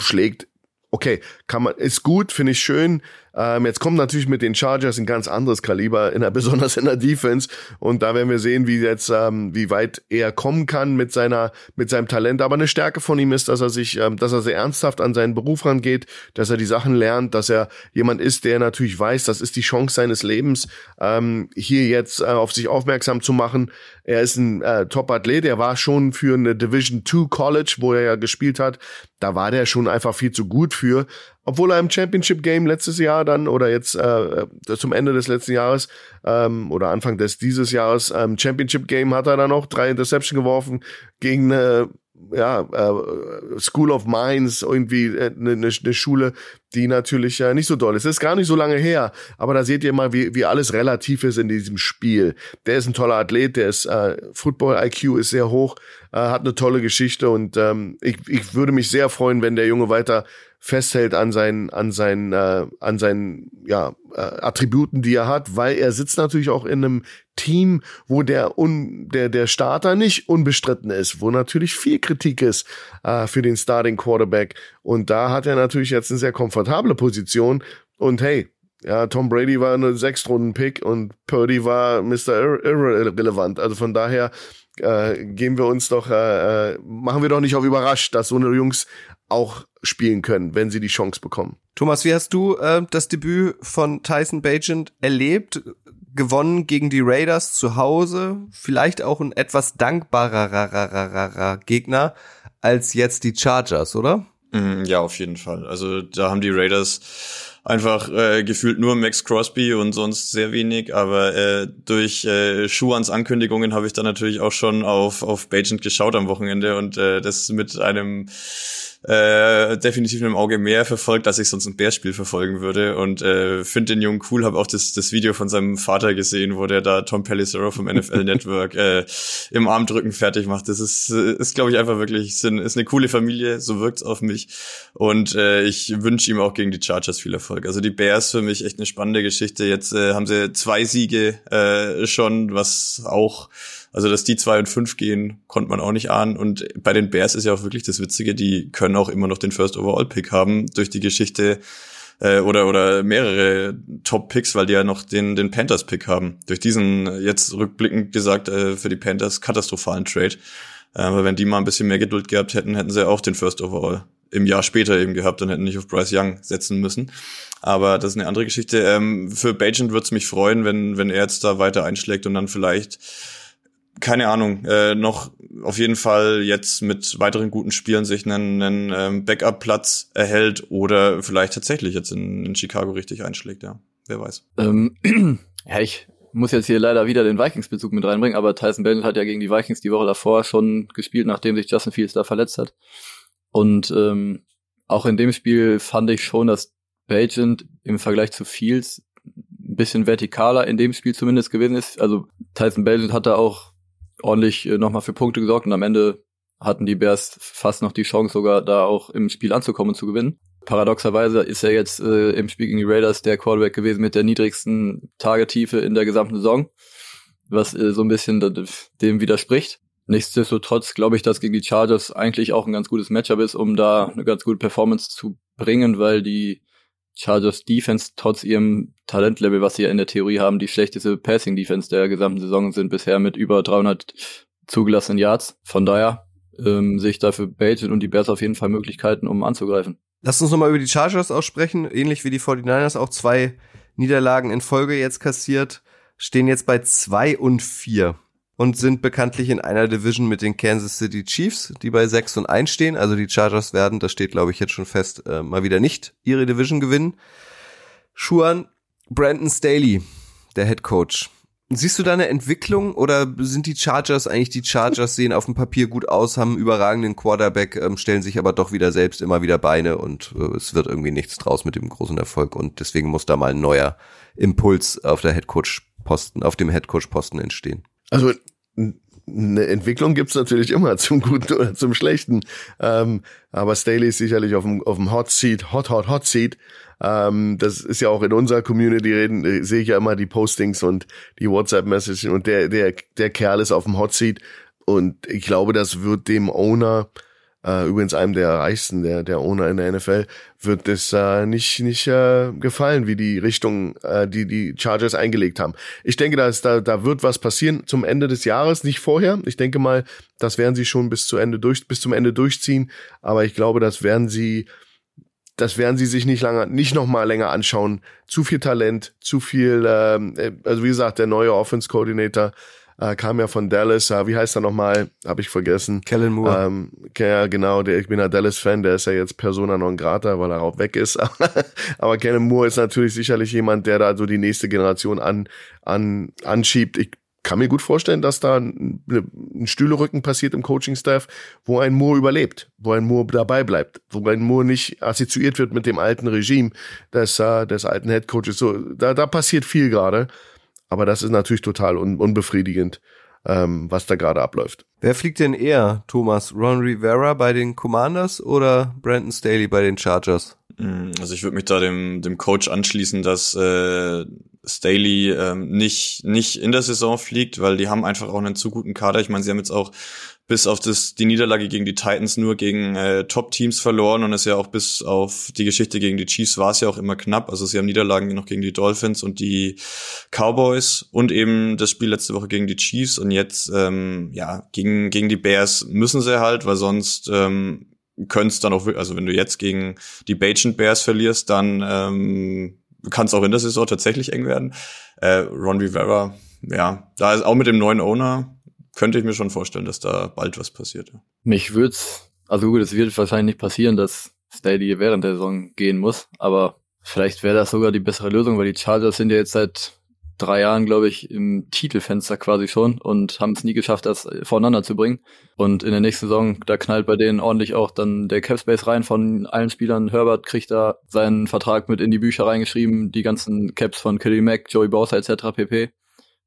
schlägt, okay, kann man, ist gut, finde ich schön, ähm, jetzt kommt natürlich mit den Chargers ein ganz anderes Kaliber, in der, besonders in der Defense. Und da werden wir sehen, wie jetzt, ähm, wie weit er kommen kann mit seiner, mit seinem Talent. Aber eine Stärke von ihm ist, dass er sich, ähm, dass er sehr ernsthaft an seinen Beruf rangeht, dass er die Sachen lernt, dass er jemand ist, der natürlich weiß, das ist die Chance seines Lebens, ähm, hier jetzt äh, auf sich aufmerksam zu machen. Er ist ein äh, Top-Athlet, er war schon für eine Division 2 College, wo er ja gespielt hat, da war der schon einfach viel zu gut für obwohl er im Championship Game letztes Jahr dann oder jetzt äh, zum Ende des letzten Jahres ähm, oder Anfang des dieses Jahres ähm, Championship Game hat er dann noch drei Interception geworfen gegen eine ja, äh, School of Mines, irgendwie eine äh, ne, ne Schule, die natürlich äh, nicht so doll ist. Das ist gar nicht so lange her, aber da seht ihr mal, wie, wie alles relativ ist in diesem Spiel. Der ist ein toller Athlet, der ist äh, Football-IQ ist sehr hoch, äh, hat eine tolle Geschichte und ähm, ich, ich würde mich sehr freuen, wenn der Junge weiter festhält an seinen, an seinen, äh, an seinen ja, äh, Attributen, die er hat, weil er sitzt natürlich auch in einem Team, wo der, un, der, der Starter nicht unbestritten ist, wo natürlich viel Kritik ist äh, für den Starting Quarterback. Und da hat er natürlich jetzt eine sehr komfortable Position. Und hey, ja, Tom Brady war eine Sechstrunden-Pick und Purdy war Mr. Irrelevant. Also von daher äh, gehen wir uns doch, äh, äh, machen wir doch nicht auf überrascht, dass so eine Jungs auch spielen können, wenn sie die Chance bekommen. Thomas, wie hast du äh, das Debüt von Tyson Bagent erlebt? Gewonnen gegen die Raiders zu Hause, vielleicht auch ein etwas dankbarer Gegner als jetzt die Chargers, oder? Mm, ja, auf jeden Fall. Also da haben die Raiders einfach äh, gefühlt nur Max Crosby und sonst sehr wenig, aber äh, durch äh, Schuans Ankündigungen habe ich dann natürlich auch schon auf auf Bagent geschaut am Wochenende und äh, das mit einem äh, definitiv im Auge mehr verfolgt, als ich sonst ein Bärspiel verfolgen würde. Und äh, finde den Jungen cool, habe auch das, das Video von seinem Vater gesehen, wo der da Tom Pelissero vom NFL Network äh, im Armdrücken fertig macht. Das ist, ist glaube ich, einfach wirklich, sind, ist eine coole Familie, so wirkt's auf mich. Und äh, ich wünsche ihm auch gegen die Chargers viel Erfolg. Also die Bears für mich echt eine spannende Geschichte. Jetzt äh, haben sie zwei Siege äh, schon, was auch also, dass die zwei und fünf gehen, konnte man auch nicht ahnen. Und bei den Bears ist ja auch wirklich das Witzige, die können auch immer noch den First Overall Pick haben durch die Geschichte äh, oder oder mehrere Top Picks, weil die ja noch den den Panthers Pick haben. Durch diesen jetzt rückblickend gesagt äh, für die Panthers katastrophalen Trade. Äh, aber wenn die mal ein bisschen mehr Geduld gehabt hätten, hätten sie auch den First Overall im Jahr später eben gehabt und hätten nicht auf Bryce Young setzen müssen. Aber das ist eine andere Geschichte. Ähm, für Bajent würde es mich freuen, wenn, wenn er jetzt da weiter einschlägt und dann vielleicht keine Ahnung, äh, noch auf jeden Fall jetzt mit weiteren guten Spielen sich einen, einen ähm, Backup-Platz erhält oder vielleicht tatsächlich jetzt in, in Chicago richtig einschlägt, ja. Wer weiß. Ähm, ja, ich muss jetzt hier leider wieder den Vikings-Bezug mit reinbringen, aber Tyson Bennett hat ja gegen die Vikings die Woche davor schon gespielt, nachdem sich Justin Fields da verletzt hat. Und ähm, auch in dem Spiel fand ich schon, dass Bagent im Vergleich zu Fields ein bisschen vertikaler in dem Spiel zumindest gewesen ist. Also Tyson Bagent hat da auch ordentlich äh, nochmal für Punkte gesorgt und am Ende hatten die Bears fast noch die Chance, sogar da auch im Spiel anzukommen und zu gewinnen. Paradoxerweise ist er jetzt äh, im Spiel gegen die Raiders der Quarterback gewesen mit der niedrigsten Tagetiefe in der gesamten Saison, was äh, so ein bisschen dem widerspricht. Nichtsdestotrotz glaube ich, dass gegen die Chargers eigentlich auch ein ganz gutes Matchup ist, um da eine ganz gute Performance zu bringen, weil die Chargers Defense trotz ihrem Talentlevel, was sie ja in der Theorie haben, die schlechteste Passing Defense der gesamten Saison sind bisher mit über 300 zugelassenen Yards. Von daher ähm, sehe ich dafür Bates und die Bears auf jeden Fall Möglichkeiten, um anzugreifen. Lass uns nochmal über die Chargers aussprechen. Ähnlich wie die 49ers auch zwei Niederlagen in Folge jetzt kassiert, stehen jetzt bei zwei und vier und sind bekanntlich in einer Division mit den Kansas City Chiefs, die bei 6 und 1 stehen. Also die Chargers werden, das steht glaube ich jetzt schon fest, äh, mal wieder nicht ihre Division gewinnen. Schuan, Brandon Staley, der Head Coach. Siehst du da eine Entwicklung oder sind die Chargers eigentlich die Chargers, sehen auf dem Papier gut aus, haben einen überragenden Quarterback, ähm, stellen sich aber doch wieder selbst immer wieder Beine und äh, es wird irgendwie nichts draus mit dem großen Erfolg und deswegen muss da mal ein neuer Impuls auf der Head Coach Posten, auf dem Head Coach Posten entstehen. Also eine Entwicklung gibt's natürlich immer zum Guten oder zum Schlechten. Ähm, aber Staley ist sicherlich auf dem, auf dem Hot Seat, Hot, Hot, Hot Seat. Ähm, das ist ja auch in unserer Community reden, äh, sehe ich ja immer die Postings und die WhatsApp-Messages und der, der, der Kerl ist auf dem Hot Seat. Und ich glaube, das wird dem Owner äh, übrigens einem der reichsten, der, der Owner in der NFL, wird es äh, nicht, nicht äh, gefallen, wie die Richtung, äh, die die Chargers eingelegt haben. Ich denke, da, ist, da, da wird was passieren zum Ende des Jahres, nicht vorher. Ich denke mal, das werden sie schon bis zu Ende durch, bis zum Ende durchziehen. Aber ich glaube, das werden sie, das werden sie sich nicht lange, nicht noch mal länger anschauen. Zu viel Talent, zu viel, ähm, äh, also wie gesagt, der neue Offense Coordinator äh, kam ja von Dallas, äh, wie heißt er nochmal? Habe ich vergessen. Kellen Moore. Ähm, ja, genau, der, ich bin ja Dallas-Fan, der ist ja jetzt Persona non grata, weil er auch weg ist. Aber Kellen Moore ist natürlich sicherlich jemand, der da so die nächste Generation an, an, anschiebt. Ich kann mir gut vorstellen, dass da ein, ein Stühlerücken passiert im Coaching-Staff, wo ein Moore überlebt, wo ein Moore dabei bleibt, wo ein Moore nicht assoziiert wird mit dem alten Regime des, uh, des alten Headcoaches. So, da, da passiert viel gerade. Aber das ist natürlich total un unbefriedigend, ähm, was da gerade abläuft. Wer fliegt denn eher, Thomas? Ron Rivera bei den Commanders oder Brandon Staley bei den Chargers? Mm, also ich würde mich da dem, dem Coach anschließen, dass äh, Staley ähm, nicht, nicht in der Saison fliegt, weil die haben einfach auch einen zu guten Kader. Ich meine, sie haben jetzt auch bis auf das, die Niederlage gegen die Titans nur gegen äh, Top-Teams verloren und es ja auch bis auf die Geschichte gegen die Chiefs war es ja auch immer knapp. Also sie haben Niederlagen noch gegen die Dolphins und die Cowboys und eben das Spiel letzte Woche gegen die Chiefs und jetzt ähm, ja gegen gegen die Bears müssen sie halt, weil sonst ähm, könnte es dann auch, also wenn du jetzt gegen die Bajan Bears verlierst, dann ähm, kann es auch in der Saison tatsächlich eng werden. Äh, Ron Rivera, ja, da ist auch mit dem neuen Owner könnte ich mir schon vorstellen, dass da bald was passiert. Mich würd's, also gut, es wird wahrscheinlich nicht passieren, dass Staley während der Saison gehen muss, aber vielleicht wäre das sogar die bessere Lösung, weil die Chargers sind ja jetzt seit drei Jahren, glaube ich, im Titelfenster quasi schon und haben es nie geschafft, das voneinander zu bringen. Und in der nächsten Saison, da knallt bei denen ordentlich auch dann der Capspace rein von allen Spielern. Herbert kriegt da seinen Vertrag mit in die Bücher reingeschrieben, die ganzen Caps von Kelly Mack, Joey Bowser etc. pp.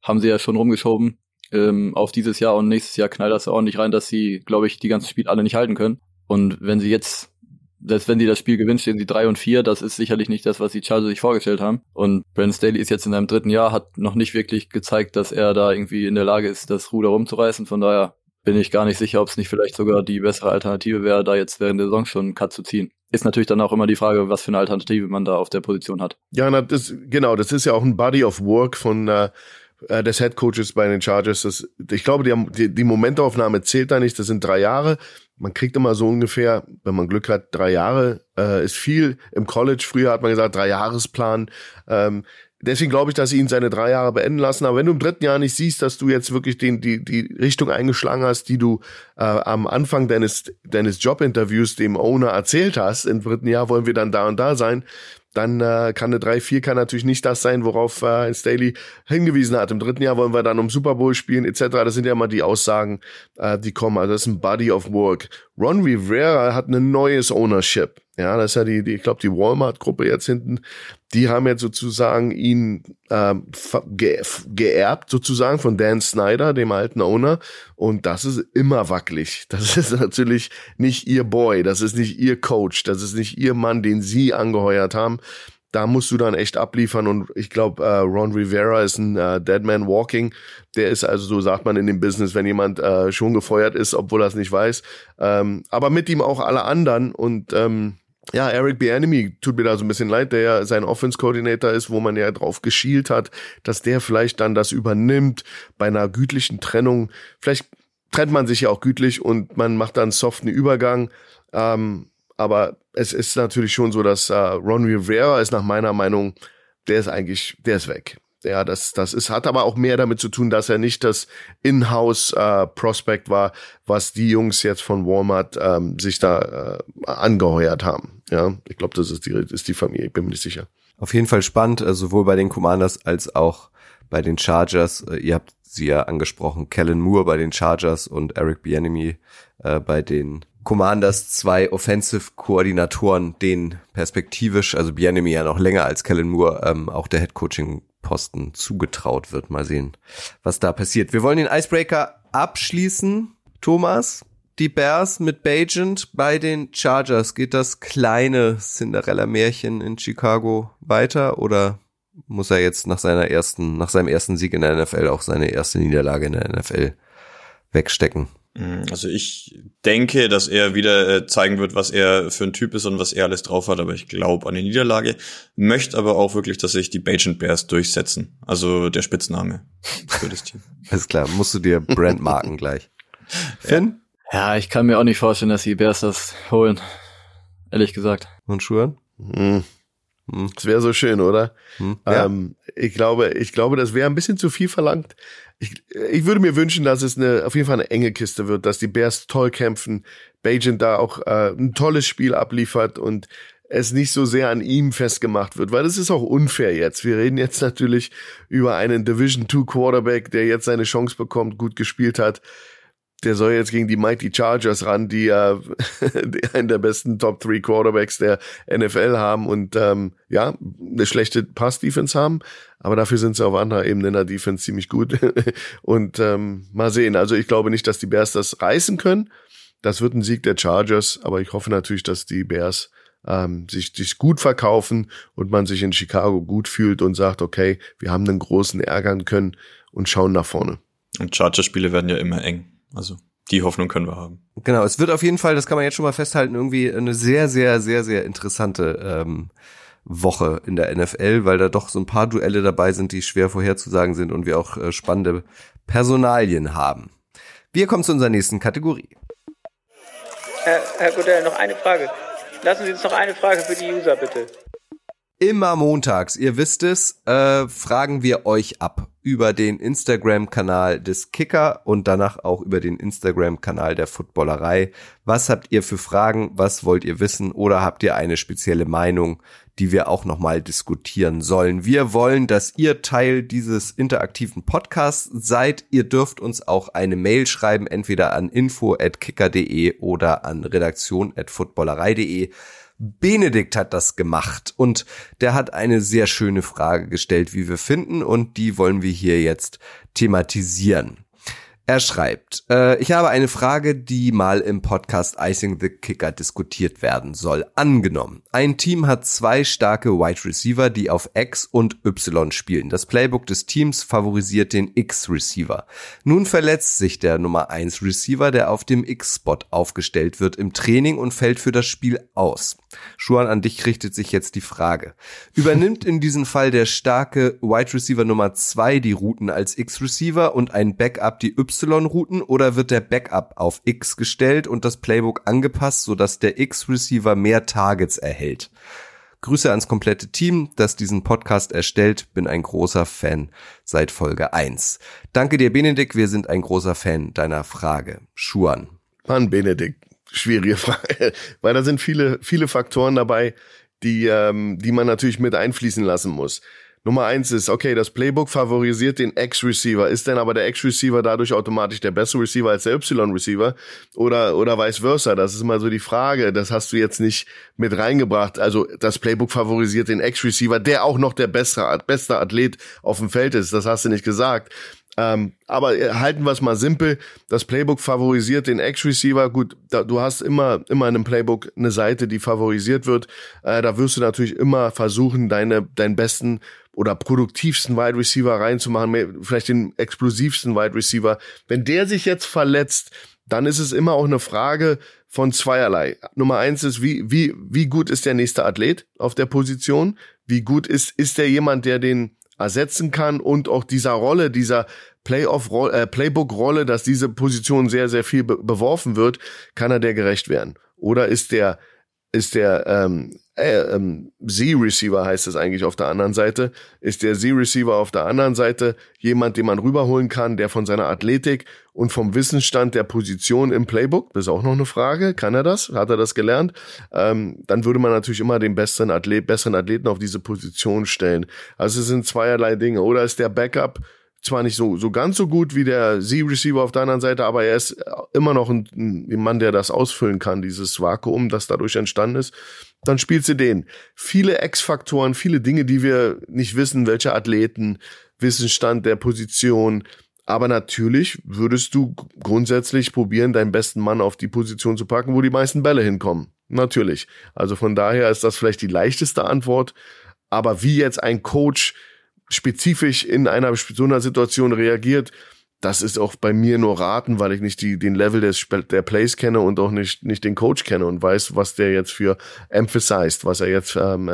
Haben sie ja schon rumgeschoben ähm, auf dieses Jahr und nächstes Jahr knallt das ordentlich rein, dass sie, glaube ich, die ganzen Spiele alle nicht halten können. Und wenn sie jetzt, selbst wenn sie das Spiel gewinnen, stehen sie drei und vier. Das ist sicherlich nicht das, was die Chargers sich vorgestellt haben. Und Brandon Staley ist jetzt in seinem dritten Jahr, hat noch nicht wirklich gezeigt, dass er da irgendwie in der Lage ist, das Ruder rumzureißen. Von daher bin ich gar nicht sicher, ob es nicht vielleicht sogar die bessere Alternative wäre, da jetzt während der Saison schon einen Cut zu ziehen. Ist natürlich dann auch immer die Frage, was für eine Alternative man da auf der Position hat. Ja, na, das, genau, das ist ja auch ein Body of Work von äh, äh, des Head Coaches bei den Chargers. Das, ich glaube, die, die, die Momentaufnahme zählt da nicht. Das sind drei Jahre. man kriegt immer so ungefähr, wenn man Glück hat, drei Jahre, äh, ist viel. Im College früher hat man gesagt, drei Jahresplan. Ähm, deswegen glaube ich, dass sie ihn seine drei Jahre beenden lassen. Aber wenn du im dritten Jahr nicht siehst, dass du jetzt wirklich den, die, die Richtung eingeschlagen hast, die du äh, am Anfang deines, deines Jobinterviews dem Owner erzählt hast, im dritten Jahr wollen wir dann da und da sein, dann äh, kann eine 3-4 kann natürlich nicht das sein, worauf äh, Staley hingewiesen hat. Im dritten Jahr wollen wir dann um Super Bowl spielen etc. Das sind ja immer die Aussagen, äh, die kommen. Also das ist ein Body of Work. Ron Rivera hat ein neues Ownership. Ja, das ist ja die, die ich glaube, die Walmart-Gruppe jetzt hinten, die haben jetzt sozusagen ihn ähm, ge geerbt, sozusagen von Dan Snyder, dem alten Owner. Und das ist immer wackelig. Das ist natürlich nicht ihr Boy, das ist nicht ihr Coach, das ist nicht ihr Mann, den sie angeheuert haben. Da musst du dann echt abliefern und ich glaube, äh, Ron Rivera ist ein äh, Dead Man Walking. Der ist also, so sagt man in dem Business, wenn jemand äh, schon gefeuert ist, obwohl er es nicht weiß. Ähm, aber mit ihm auch alle anderen und ähm, ja, Eric Bieniemy tut mir da so ein bisschen leid, der ja sein Offense Coordinator ist, wo man ja drauf geschielt hat, dass der vielleicht dann das übernimmt bei einer gütlichen Trennung. Vielleicht trennt man sich ja auch gütlich und man macht dann soften Übergang. Ähm, aber es ist natürlich schon so, dass äh, Ron Rivera ist nach meiner Meinung, der ist eigentlich, der ist weg. Ja, das, das ist, hat aber auch mehr damit zu tun, dass er nicht das In-House-Prospect äh, war, was die Jungs jetzt von Walmart ähm, sich da äh, angeheuert haben. Ja, ich glaube, das ist die, ist die Familie, ich bin mir nicht sicher. Auf jeden Fall spannend, äh, sowohl bei den Commanders als auch bei den Chargers. Äh, ihr habt sie ja angesprochen, Kellen Moore bei den Chargers und Eric Bieniemy äh, bei den Commanders zwei Offensive-Koordinatoren, denen perspektivisch, also Bienemy ja noch länger als Kellen Moore, ähm, auch der Head-Coaching-Posten zugetraut wird. Mal sehen, was da passiert. Wir wollen den Icebreaker abschließen. Thomas, die Bears mit Bajent bei den Chargers. Geht das kleine Cinderella-Märchen in Chicago weiter oder muss er jetzt nach seiner ersten, nach seinem ersten Sieg in der NFL auch seine erste Niederlage in der NFL wegstecken? Mm, also ich denke, dass er wieder äh, zeigen wird, was er für ein Typ ist und was er alles drauf hat, aber ich glaube an die Niederlage. Möchte aber auch wirklich, dass sich die Bajent Bears durchsetzen. Also der Spitzname für das Team. Alles klar, musst du dir Brandmarken gleich. Finn? Ja, ich kann mir auch nicht vorstellen, dass die Bears das holen. Ehrlich gesagt. Und Schuhen? Hm. Hm. Das wäre so schön, oder? Hm, ja. ähm, ich glaube, ich glaube, das wäre ein bisschen zu viel verlangt ich, ich würde mir wünschen, dass es eine, auf jeden Fall eine enge Kiste wird, dass die Bears toll kämpfen, Bajent da auch äh, ein tolles Spiel abliefert und es nicht so sehr an ihm festgemacht wird, weil das ist auch unfair jetzt. Wir reden jetzt natürlich über einen Division 2 Quarterback, der jetzt seine Chance bekommt, gut gespielt hat der soll jetzt gegen die Mighty Chargers ran, die ja einen der besten Top 3 Quarterbacks der NFL haben und ähm, ja, eine schlechte Pass-Defense haben, aber dafür sind sie auf anderer Ebene in der Defense ziemlich gut. und ähm, mal sehen. Also ich glaube nicht, dass die Bears das reißen können. Das wird ein Sieg der Chargers, aber ich hoffe natürlich, dass die Bears ähm, sich, sich gut verkaufen und man sich in Chicago gut fühlt und sagt, okay, wir haben einen großen ärgern können und schauen nach vorne. Und Chargers-Spiele werden ja immer eng. Also die Hoffnung können wir haben. Genau, es wird auf jeden Fall, das kann man jetzt schon mal festhalten, irgendwie eine sehr, sehr, sehr, sehr interessante ähm, Woche in der NFL, weil da doch so ein paar Duelle dabei sind, die schwer vorherzusagen sind und wir auch äh, spannende Personalien haben. Wir kommen zu unserer nächsten Kategorie. Herr, Herr Godell, noch eine Frage. Lassen Sie uns noch eine Frage für die User, bitte. Immer montags, ihr wisst es, äh, fragen wir euch ab über den Instagram-Kanal des Kicker und danach auch über den Instagram-Kanal der Footballerei. Was habt ihr für Fragen? Was wollt ihr wissen? Oder habt ihr eine spezielle Meinung, die wir auch nochmal diskutieren sollen? Wir wollen, dass ihr Teil dieses interaktiven Podcasts seid. Ihr dürft uns auch eine Mail schreiben, entweder an info@kicker.de oder an redaktion@footballerei.de. Benedikt hat das gemacht und der hat eine sehr schöne Frage gestellt, wie wir finden, und die wollen wir hier jetzt thematisieren. Er schreibt, äh, ich habe eine Frage, die mal im Podcast Icing the Kicker diskutiert werden soll. Angenommen, ein Team hat zwei starke Wide Receiver, die auf X und Y spielen. Das Playbook des Teams favorisiert den X Receiver. Nun verletzt sich der Nummer 1 Receiver, der auf dem X-Spot aufgestellt wird im Training und fällt für das Spiel aus. Schuan, an dich richtet sich jetzt die Frage. Übernimmt in diesem Fall der starke Wide Receiver Nummer zwei die Routen als X-Receiver und ein Backup die Y-Routen oder wird der Backup auf X gestellt und das Playbook angepasst, sodass der X-Receiver mehr Targets erhält? Grüße ans komplette Team, das diesen Podcast erstellt. Bin ein großer Fan seit Folge 1. Danke dir, Benedikt. Wir sind ein großer Fan deiner Frage. Schuan. Mann, Benedikt, schwierige Frage, weil da sind viele, viele Faktoren dabei, die, ähm, die man natürlich mit einfließen lassen muss. Nummer eins ist, okay, das Playbook favorisiert den X-Receiver. Ist denn aber der X-Receiver dadurch automatisch der bessere Receiver als der Y-Receiver? Oder, oder vice versa? Das ist immer so die Frage. Das hast du jetzt nicht mit reingebracht. Also, das Playbook favorisiert den X-Receiver, der auch noch der bessere, beste Athlet auf dem Feld ist. Das hast du nicht gesagt. Ähm, aber äh, halten wir es mal simpel. Das Playbook favorisiert den X-Receiver. Gut, da, du hast immer, immer in einem Playbook eine Seite, die favorisiert wird. Äh, da wirst du natürlich immer versuchen, deine, deinen besten oder produktivsten Wide Receiver reinzumachen, vielleicht den explosivsten Wide Receiver. Wenn der sich jetzt verletzt, dann ist es immer auch eine Frage von zweierlei. Nummer eins ist, wie, wie, wie gut ist der nächste Athlet auf der Position? Wie gut ist, ist der jemand, der den ersetzen kann und auch dieser Rolle, dieser Playoff äh, Playbook Rolle, dass diese Position sehr sehr viel be beworfen wird, kann er der gerecht werden? Oder ist der ist der ähm, äh, ähm, Z-Receiver heißt es eigentlich auf der anderen Seite, ist der Z-Receiver auf der anderen Seite jemand, den man rüberholen kann, der von seiner Athletik und vom Wissensstand der Position im Playbook, das ist auch noch eine Frage, kann er das? Hat er das gelernt? Ähm, dann würde man natürlich immer den besseren Athlet, besseren Athleten auf diese Position stellen. Also es sind zweierlei Dinge. Oder ist der Backup zwar nicht so, so ganz so gut wie der Z-Receiver auf der anderen Seite, aber er ist immer noch ein, ein Mann, der das ausfüllen kann, dieses Vakuum, das dadurch entstanden ist. Dann spielst du den. Viele X-Faktoren, viele Dinge, die wir nicht wissen, welche Athleten, Wissensstand der Position. Aber natürlich würdest du grundsätzlich probieren, deinen besten Mann auf die Position zu packen, wo die meisten Bälle hinkommen. Natürlich. Also von daher ist das vielleicht die leichteste Antwort. Aber wie jetzt ein Coach spezifisch in einer so einer Situation reagiert, das ist auch bei mir nur raten, weil ich nicht die, den Level des, der Plays kenne und auch nicht, nicht den Coach kenne und weiß, was der jetzt für emphasized, was er jetzt ähm,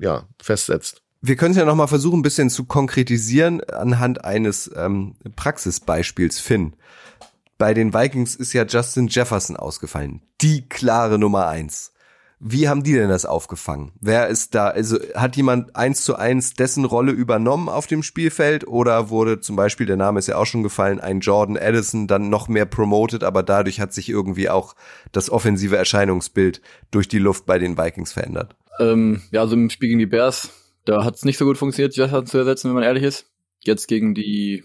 ja, festsetzt. Wir können es ja nochmal versuchen, ein bisschen zu konkretisieren anhand eines ähm, Praxisbeispiels, Finn. Bei den Vikings ist ja Justin Jefferson ausgefallen. Die klare Nummer eins. Wie haben die denn das aufgefangen? Wer ist da, also hat jemand eins zu eins dessen Rolle übernommen auf dem Spielfeld oder wurde zum Beispiel, der Name ist ja auch schon gefallen, ein Jordan Addison dann noch mehr promoted, aber dadurch hat sich irgendwie auch das offensive Erscheinungsbild durch die Luft bei den Vikings verändert? Ähm, ja, also im Spiel gegen die Bears, da hat es nicht so gut funktioniert, Jefferson zu ersetzen, wenn man ehrlich ist. Jetzt gegen die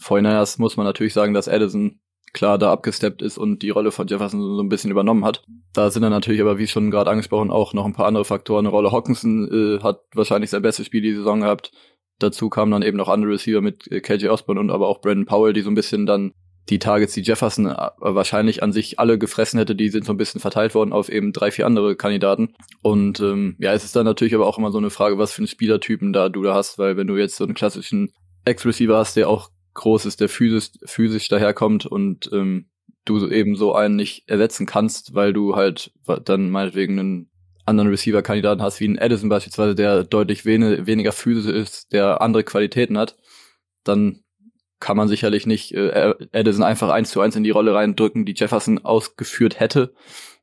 49 muss man natürlich sagen, dass Addison klar da abgesteppt ist und die Rolle von Jefferson so ein bisschen übernommen hat. Da sind dann natürlich aber, wie schon gerade angesprochen, auch noch ein paar andere Faktoren eine Rolle. Hawkinson äh, hat wahrscheinlich sein bestes Spiel die Saison gehabt. Dazu kamen dann eben noch andere Receiver mit äh, KJ Osborne und aber auch Brandon Powell, die so ein bisschen dann die Targets, die Jefferson äh, wahrscheinlich an sich alle gefressen hätte, die sind so ein bisschen verteilt worden auf eben drei, vier andere Kandidaten. Und ähm, ja, es ist dann natürlich aber auch immer so eine Frage, was für einen Spielertypen da du da hast, weil wenn du jetzt so einen klassischen Ex-Receiver hast, der auch groß ist, der physisch, physisch daherkommt und ähm, du eben so einen nicht ersetzen kannst, weil du halt dann meinetwegen einen anderen Receiver-Kandidaten hast, wie einen Edison beispielsweise, der deutlich wen weniger physisch ist, der andere Qualitäten hat, dann kann man sicherlich nicht äh, Edison einfach eins zu eins in die Rolle reindrücken, die Jefferson ausgeführt hätte,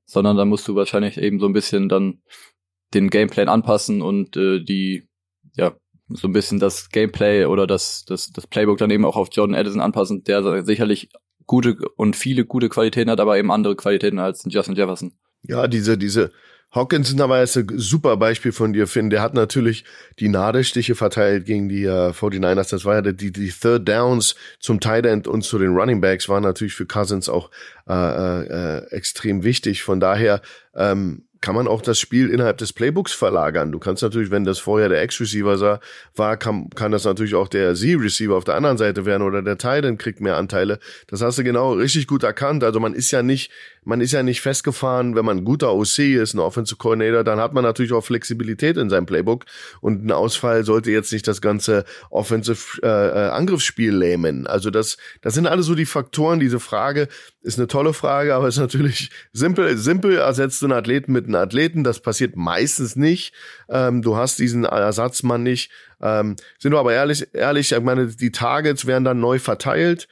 sondern da musst du wahrscheinlich eben so ein bisschen dann den Gameplan anpassen und äh, die ja so ein bisschen das Gameplay oder das, das, das Playbook dann eben auch auf Jordan Addison anpassen, der sicherlich gute und viele gute Qualitäten hat, aber eben andere Qualitäten als Justin Jefferson. Ja, diese, diese Hawkinson aber ist ein super Beispiel von dir, Finn. Der hat natürlich die Nadelstiche verteilt gegen die uh, 49ers. Das war ja die, die Third Downs zum Tight End und zu den Running Backs waren natürlich für Cousins auch äh, äh, extrem wichtig. Von daher ähm, kann man auch das Spiel innerhalb des Playbooks verlagern. Du kannst natürlich, wenn das vorher der X-Receiver war, kann, kann das natürlich auch der Z-Receiver auf der anderen Seite werden oder der Titan kriegt mehr Anteile. Das hast du genau richtig gut erkannt. Also man ist ja nicht, man ist ja nicht festgefahren, wenn man ein guter OC ist, ein Offensive Coordinator, dann hat man natürlich auch Flexibilität in seinem Playbook und ein Ausfall sollte jetzt nicht das ganze Offensive äh, äh, Angriffsspiel lähmen. Also das, das sind alles so die Faktoren. Diese Frage ist eine tolle Frage, aber ist natürlich simpel. Simpel ersetzt einen Athleten mit einem Athleten. Das passiert meistens nicht. Ähm, du hast diesen Ersatzmann nicht. Ähm, sind wir aber ehrlich, ehrlich, ich meine, die Targets werden dann neu verteilt.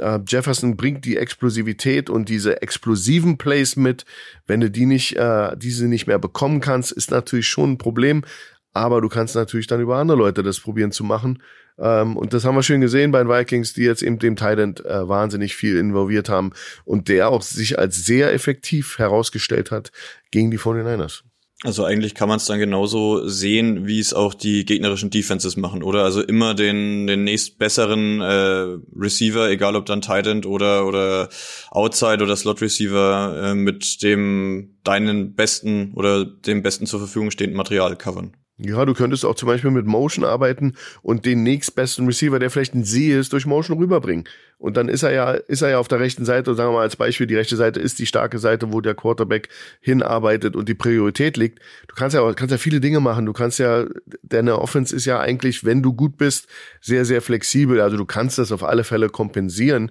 Uh, Jefferson bringt die Explosivität und diese explosiven Plays mit. Wenn du die nicht, uh, diese nicht mehr bekommen kannst, ist natürlich schon ein Problem. Aber du kannst natürlich dann über andere Leute das probieren zu machen. Ähm, und das haben wir schön gesehen bei den Vikings, die jetzt eben dem Thailand uh, wahnsinnig viel involviert haben und der auch sich als sehr effektiv herausgestellt hat gegen die 49ers. Also eigentlich kann man es dann genauso sehen, wie es auch die gegnerischen Defenses machen, oder? Also immer den den nächst besseren äh, Receiver, egal ob dann Tight End oder oder Outside oder Slot Receiver äh, mit dem deinen besten oder dem besten zur Verfügung stehenden Material covern. Ja, du könntest auch zum Beispiel mit Motion arbeiten und den nächstbesten Receiver, der vielleicht ein Sie ist, durch Motion rüberbringen. Und dann ist er ja, ist er ja auf der rechten Seite, sagen wir mal als Beispiel, die rechte Seite ist die starke Seite, wo der Quarterback hinarbeitet und die Priorität liegt. Du kannst ja, kannst ja viele Dinge machen. Du kannst ja, deine Offense ist ja eigentlich, wenn du gut bist, sehr, sehr flexibel. Also du kannst das auf alle Fälle kompensieren.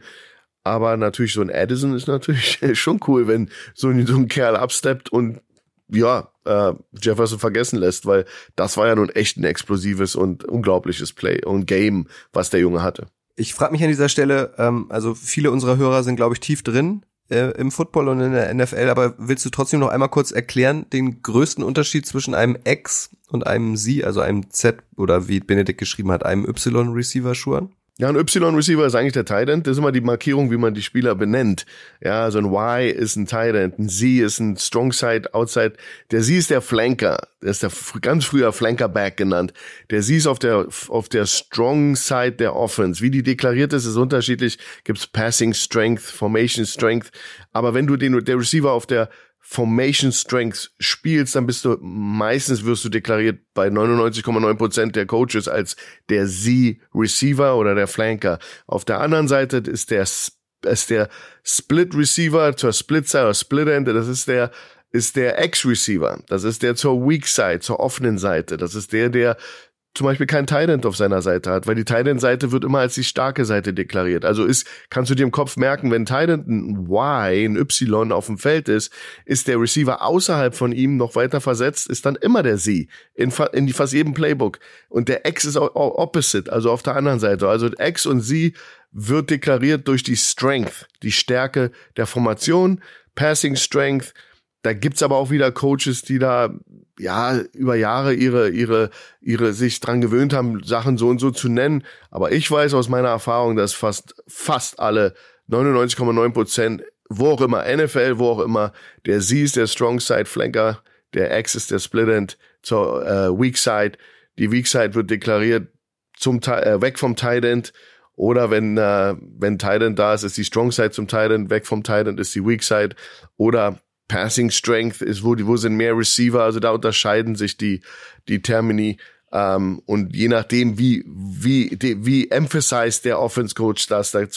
Aber natürlich so ein Addison ist natürlich schon cool, wenn so ein, so ein Kerl absteppt und ja, äh, Jefferson vergessen lässt, weil das war ja nun echt ein explosives und unglaubliches Play und Game, was der Junge hatte. Ich frage mich an dieser Stelle, ähm, also viele unserer Hörer sind, glaube ich, tief drin äh, im Football und in der NFL, aber willst du trotzdem noch einmal kurz erklären, den größten Unterschied zwischen einem X und einem Sie, also einem Z oder wie Benedikt geschrieben hat, einem Y-Receiver, Schuhen? Ja, ein Y-Receiver ist eigentlich der Tight End. Das ist immer die Markierung, wie man die Spieler benennt. Ja, also ein Y ist ein Tight End, ein Z ist ein Strong Side, Outside. Der Z ist der Flanker. Der ist der ganz früher Flanker-Back genannt. Der Z ist auf der, auf der Strong Side der Offense. Wie die deklariert ist, ist unterschiedlich. Gibt's Passing Strength, Formation Strength. Aber wenn du den, der Receiver auf der Formation Strength spielst, dann bist du meistens wirst du deklariert bei 99,9% der Coaches als der Z Receiver oder der Flanker. Auf der anderen Seite ist der ist der Split Receiver zur Split Side oder Split End. Das ist der ist der X-Receiver. Das ist der zur Weak Side, zur offenen Seite. Das ist der, der zum Beispiel kein Tident auf seiner Seite hat, weil die Tident-Seite wird immer als die starke Seite deklariert. Also ist, kannst du dir im Kopf merken, wenn Tident ein Y, ein Y auf dem Feld ist, ist der Receiver außerhalb von ihm noch weiter versetzt, ist dann immer der Sie in, in fast jedem Playbook. Und der X ist opposite, also auf der anderen Seite. Also X und Sie wird deklariert durch die Strength, die Stärke der Formation, Passing Strength, da gibt's aber auch wieder Coaches, die da ja über Jahre ihre ihre ihre sich dran gewöhnt haben, Sachen so und so zu nennen. Aber ich weiß aus meiner Erfahrung, dass fast fast alle 99,9 Prozent, wo auch immer NFL, wo auch immer, der Z ist der Strong Side Flanker, der X ist der Split End zur äh, Weak Side. Die Weak Side wird deklariert zum äh, weg vom Tight End. Oder wenn, äh, wenn Tight End da ist, ist die Strong Side zum Tight End, weg vom Tight End ist die Weak Side. Oder Passing Strength ist, wo, wo sind mehr Receiver, also da unterscheiden sich die, die Termini. Ähm, und je nachdem, wie, wie, die, wie emphasized der Offense Coach das, der,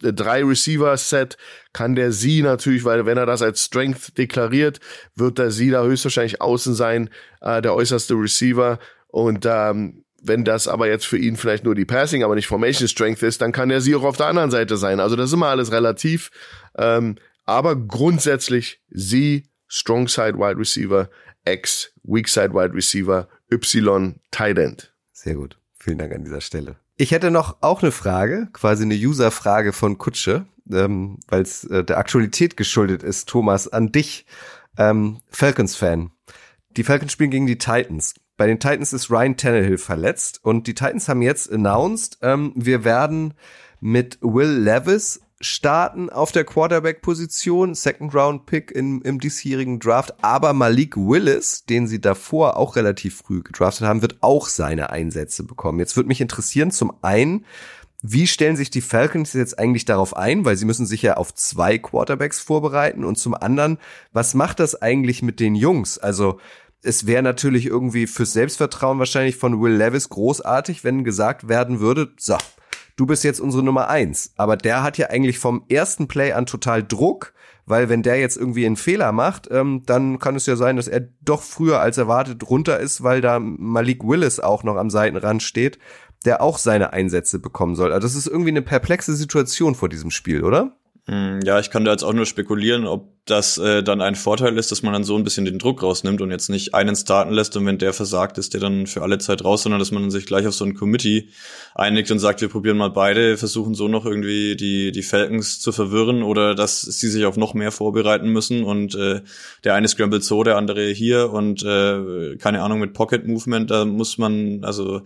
der drei Receiver Set kann der sie natürlich, weil wenn er das als Strength deklariert, wird der sie da höchstwahrscheinlich außen sein, äh, der äußerste Receiver. Und ähm, wenn das aber jetzt für ihn vielleicht nur die Passing, aber nicht Formation Strength ist, dann kann er sie auch auf der anderen Seite sein. Also das ist immer alles relativ. Ähm, aber grundsätzlich sie, Strong Side Wide Receiver, X, Weak Side Wide Receiver, Y, Tight End. Sehr gut. Vielen Dank an dieser Stelle. Ich hätte noch auch eine Frage, quasi eine User-Frage von Kutsche, ähm, weil es äh, der Aktualität geschuldet ist, Thomas, an dich, ähm, Falcons-Fan. Die Falcons spielen gegen die Titans. Bei den Titans ist Ryan Tannehill verletzt und die Titans haben jetzt announced, ähm, wir werden mit Will Levis starten auf der Quarterback-Position, Second-Round-Pick im, im diesjährigen Draft, aber Malik Willis, den sie davor auch relativ früh gedraftet haben, wird auch seine Einsätze bekommen. Jetzt würde mich interessieren, zum einen, wie stellen sich die Falcons jetzt eigentlich darauf ein, weil sie müssen sich ja auf zwei Quarterbacks vorbereiten und zum anderen, was macht das eigentlich mit den Jungs? Also es wäre natürlich irgendwie fürs Selbstvertrauen wahrscheinlich von Will Levis großartig, wenn gesagt werden würde, so, du bist jetzt unsere Nummer eins. Aber der hat ja eigentlich vom ersten Play an total Druck, weil wenn der jetzt irgendwie einen Fehler macht, ähm, dann kann es ja sein, dass er doch früher als erwartet runter ist, weil da Malik Willis auch noch am Seitenrand steht, der auch seine Einsätze bekommen soll. Also das ist irgendwie eine perplexe Situation vor diesem Spiel, oder? Hm, ja, ich kann da jetzt auch nur spekulieren, ob das äh, dann ein Vorteil ist, dass man dann so ein bisschen den Druck rausnimmt und jetzt nicht einen starten lässt und wenn der versagt, ist der dann für alle Zeit raus, sondern dass man sich gleich auf so ein Committee einigt und sagt, wir probieren mal beide, versuchen so noch irgendwie die, die Falcons zu verwirren oder dass sie sich auf noch mehr vorbereiten müssen und äh, der eine scrambled so, der andere hier und äh, keine Ahnung mit Pocket Movement, da muss man, also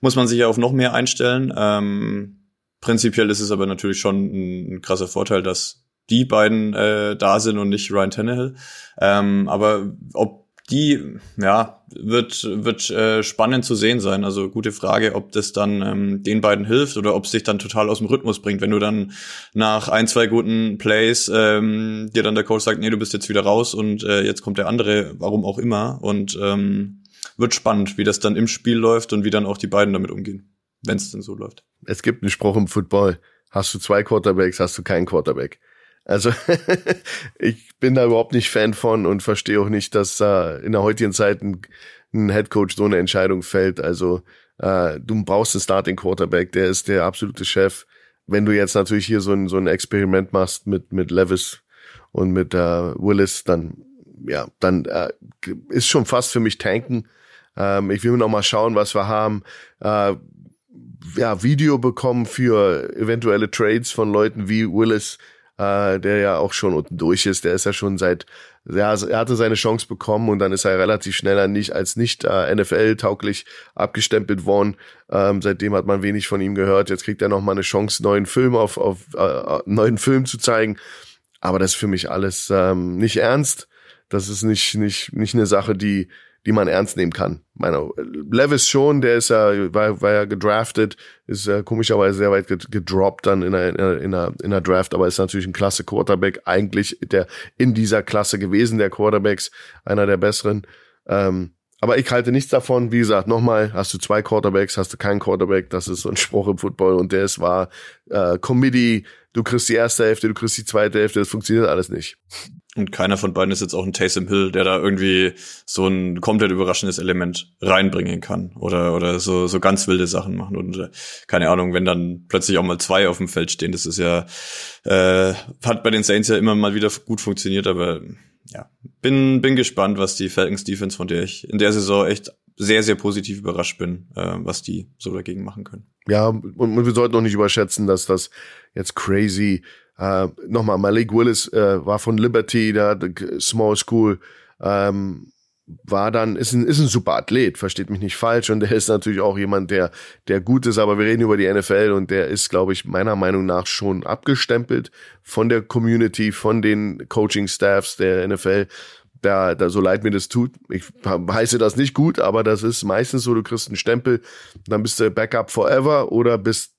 muss man sich ja auf noch mehr einstellen. Ähm, Prinzipiell ist es aber natürlich schon ein, ein krasser Vorteil, dass die beiden äh, da sind und nicht Ryan Tannehill. Ähm, aber ob die, ja, wird, wird äh, spannend zu sehen sein. Also gute Frage, ob das dann ähm, den beiden hilft oder ob es dich dann total aus dem Rhythmus bringt, wenn du dann nach ein, zwei guten Plays ähm, dir dann der Coach sagt, nee, du bist jetzt wieder raus und äh, jetzt kommt der andere, warum auch immer. Und ähm, wird spannend, wie das dann im Spiel läuft und wie dann auch die beiden damit umgehen wenn es denn so läuft. Es gibt einen Spruch im Football. Hast du zwei Quarterbacks, hast du keinen Quarterback. Also ich bin da überhaupt nicht Fan von und verstehe auch nicht, dass äh, in der heutigen Zeit ein, ein Headcoach so eine Entscheidung fällt. Also äh, du brauchst einen Starting Quarterback, der ist der absolute Chef. Wenn du jetzt natürlich hier so ein, so ein Experiment machst mit, mit Levis und mit äh, Willis, dann ja, dann äh, ist schon fast für mich tanken. Ähm, ich will noch mal schauen, was wir haben. Äh, ja, Video bekommen für eventuelle Trades von Leuten wie Willis, äh, der ja auch schon unten durch ist. Der ist ja schon seit, ja, er hatte seine Chance bekommen und dann ist er relativ schneller nicht als nicht äh, NFL-tauglich abgestempelt worden. Ähm, seitdem hat man wenig von ihm gehört. Jetzt kriegt er noch mal eine Chance, neuen Film auf, auf äh, neuen Film zu zeigen. Aber das ist für mich alles ähm, nicht ernst. Das ist nicht nicht nicht eine Sache, die die man ernst nehmen kann. Meine, Levis schon, der ist ja, war, war ja gedraftet, ist ja komischerweise sehr weit gedroppt dann in einer, in einer, in einer Draft, aber ist natürlich ein klasse Quarterback, eigentlich der in dieser Klasse gewesen, der Quarterbacks, einer der besseren. Ähm, aber ich halte nichts davon. Wie gesagt, nochmal, hast du zwei Quarterbacks, hast du keinen Quarterback, das ist so ein Spruch im Football und der ist war äh, Committee, du kriegst die erste Hälfte, du kriegst die zweite Hälfte, das funktioniert alles nicht. Und keiner von beiden ist jetzt auch ein Taysom Hill, der da irgendwie so ein komplett überraschendes Element reinbringen kann oder oder so so ganz wilde Sachen machen und äh, keine Ahnung, wenn dann plötzlich auch mal zwei auf dem Feld stehen, das ist ja äh, hat bei den Saints ja immer mal wieder gut funktioniert, aber ja, bin bin gespannt, was die Falcons Defense, von der ich in der Saison echt sehr sehr positiv überrascht bin, äh, was die so dagegen machen können. Ja, und, und wir sollten auch nicht überschätzen, dass das jetzt crazy äh, Nochmal, Malik Willis äh, war von Liberty, da Small School, ähm, war dann, ist ein, ist ein super Athlet, versteht mich nicht falsch. Und der ist natürlich auch jemand, der, der gut ist, aber wir reden über die NFL und der ist, glaube ich, meiner Meinung nach schon abgestempelt von der Community, von den Coaching-Staffs der NFL. Da, da, so leid mir das tut, ich heiße das nicht gut, aber das ist meistens so, du kriegst einen Stempel, dann bist du Backup forever oder bist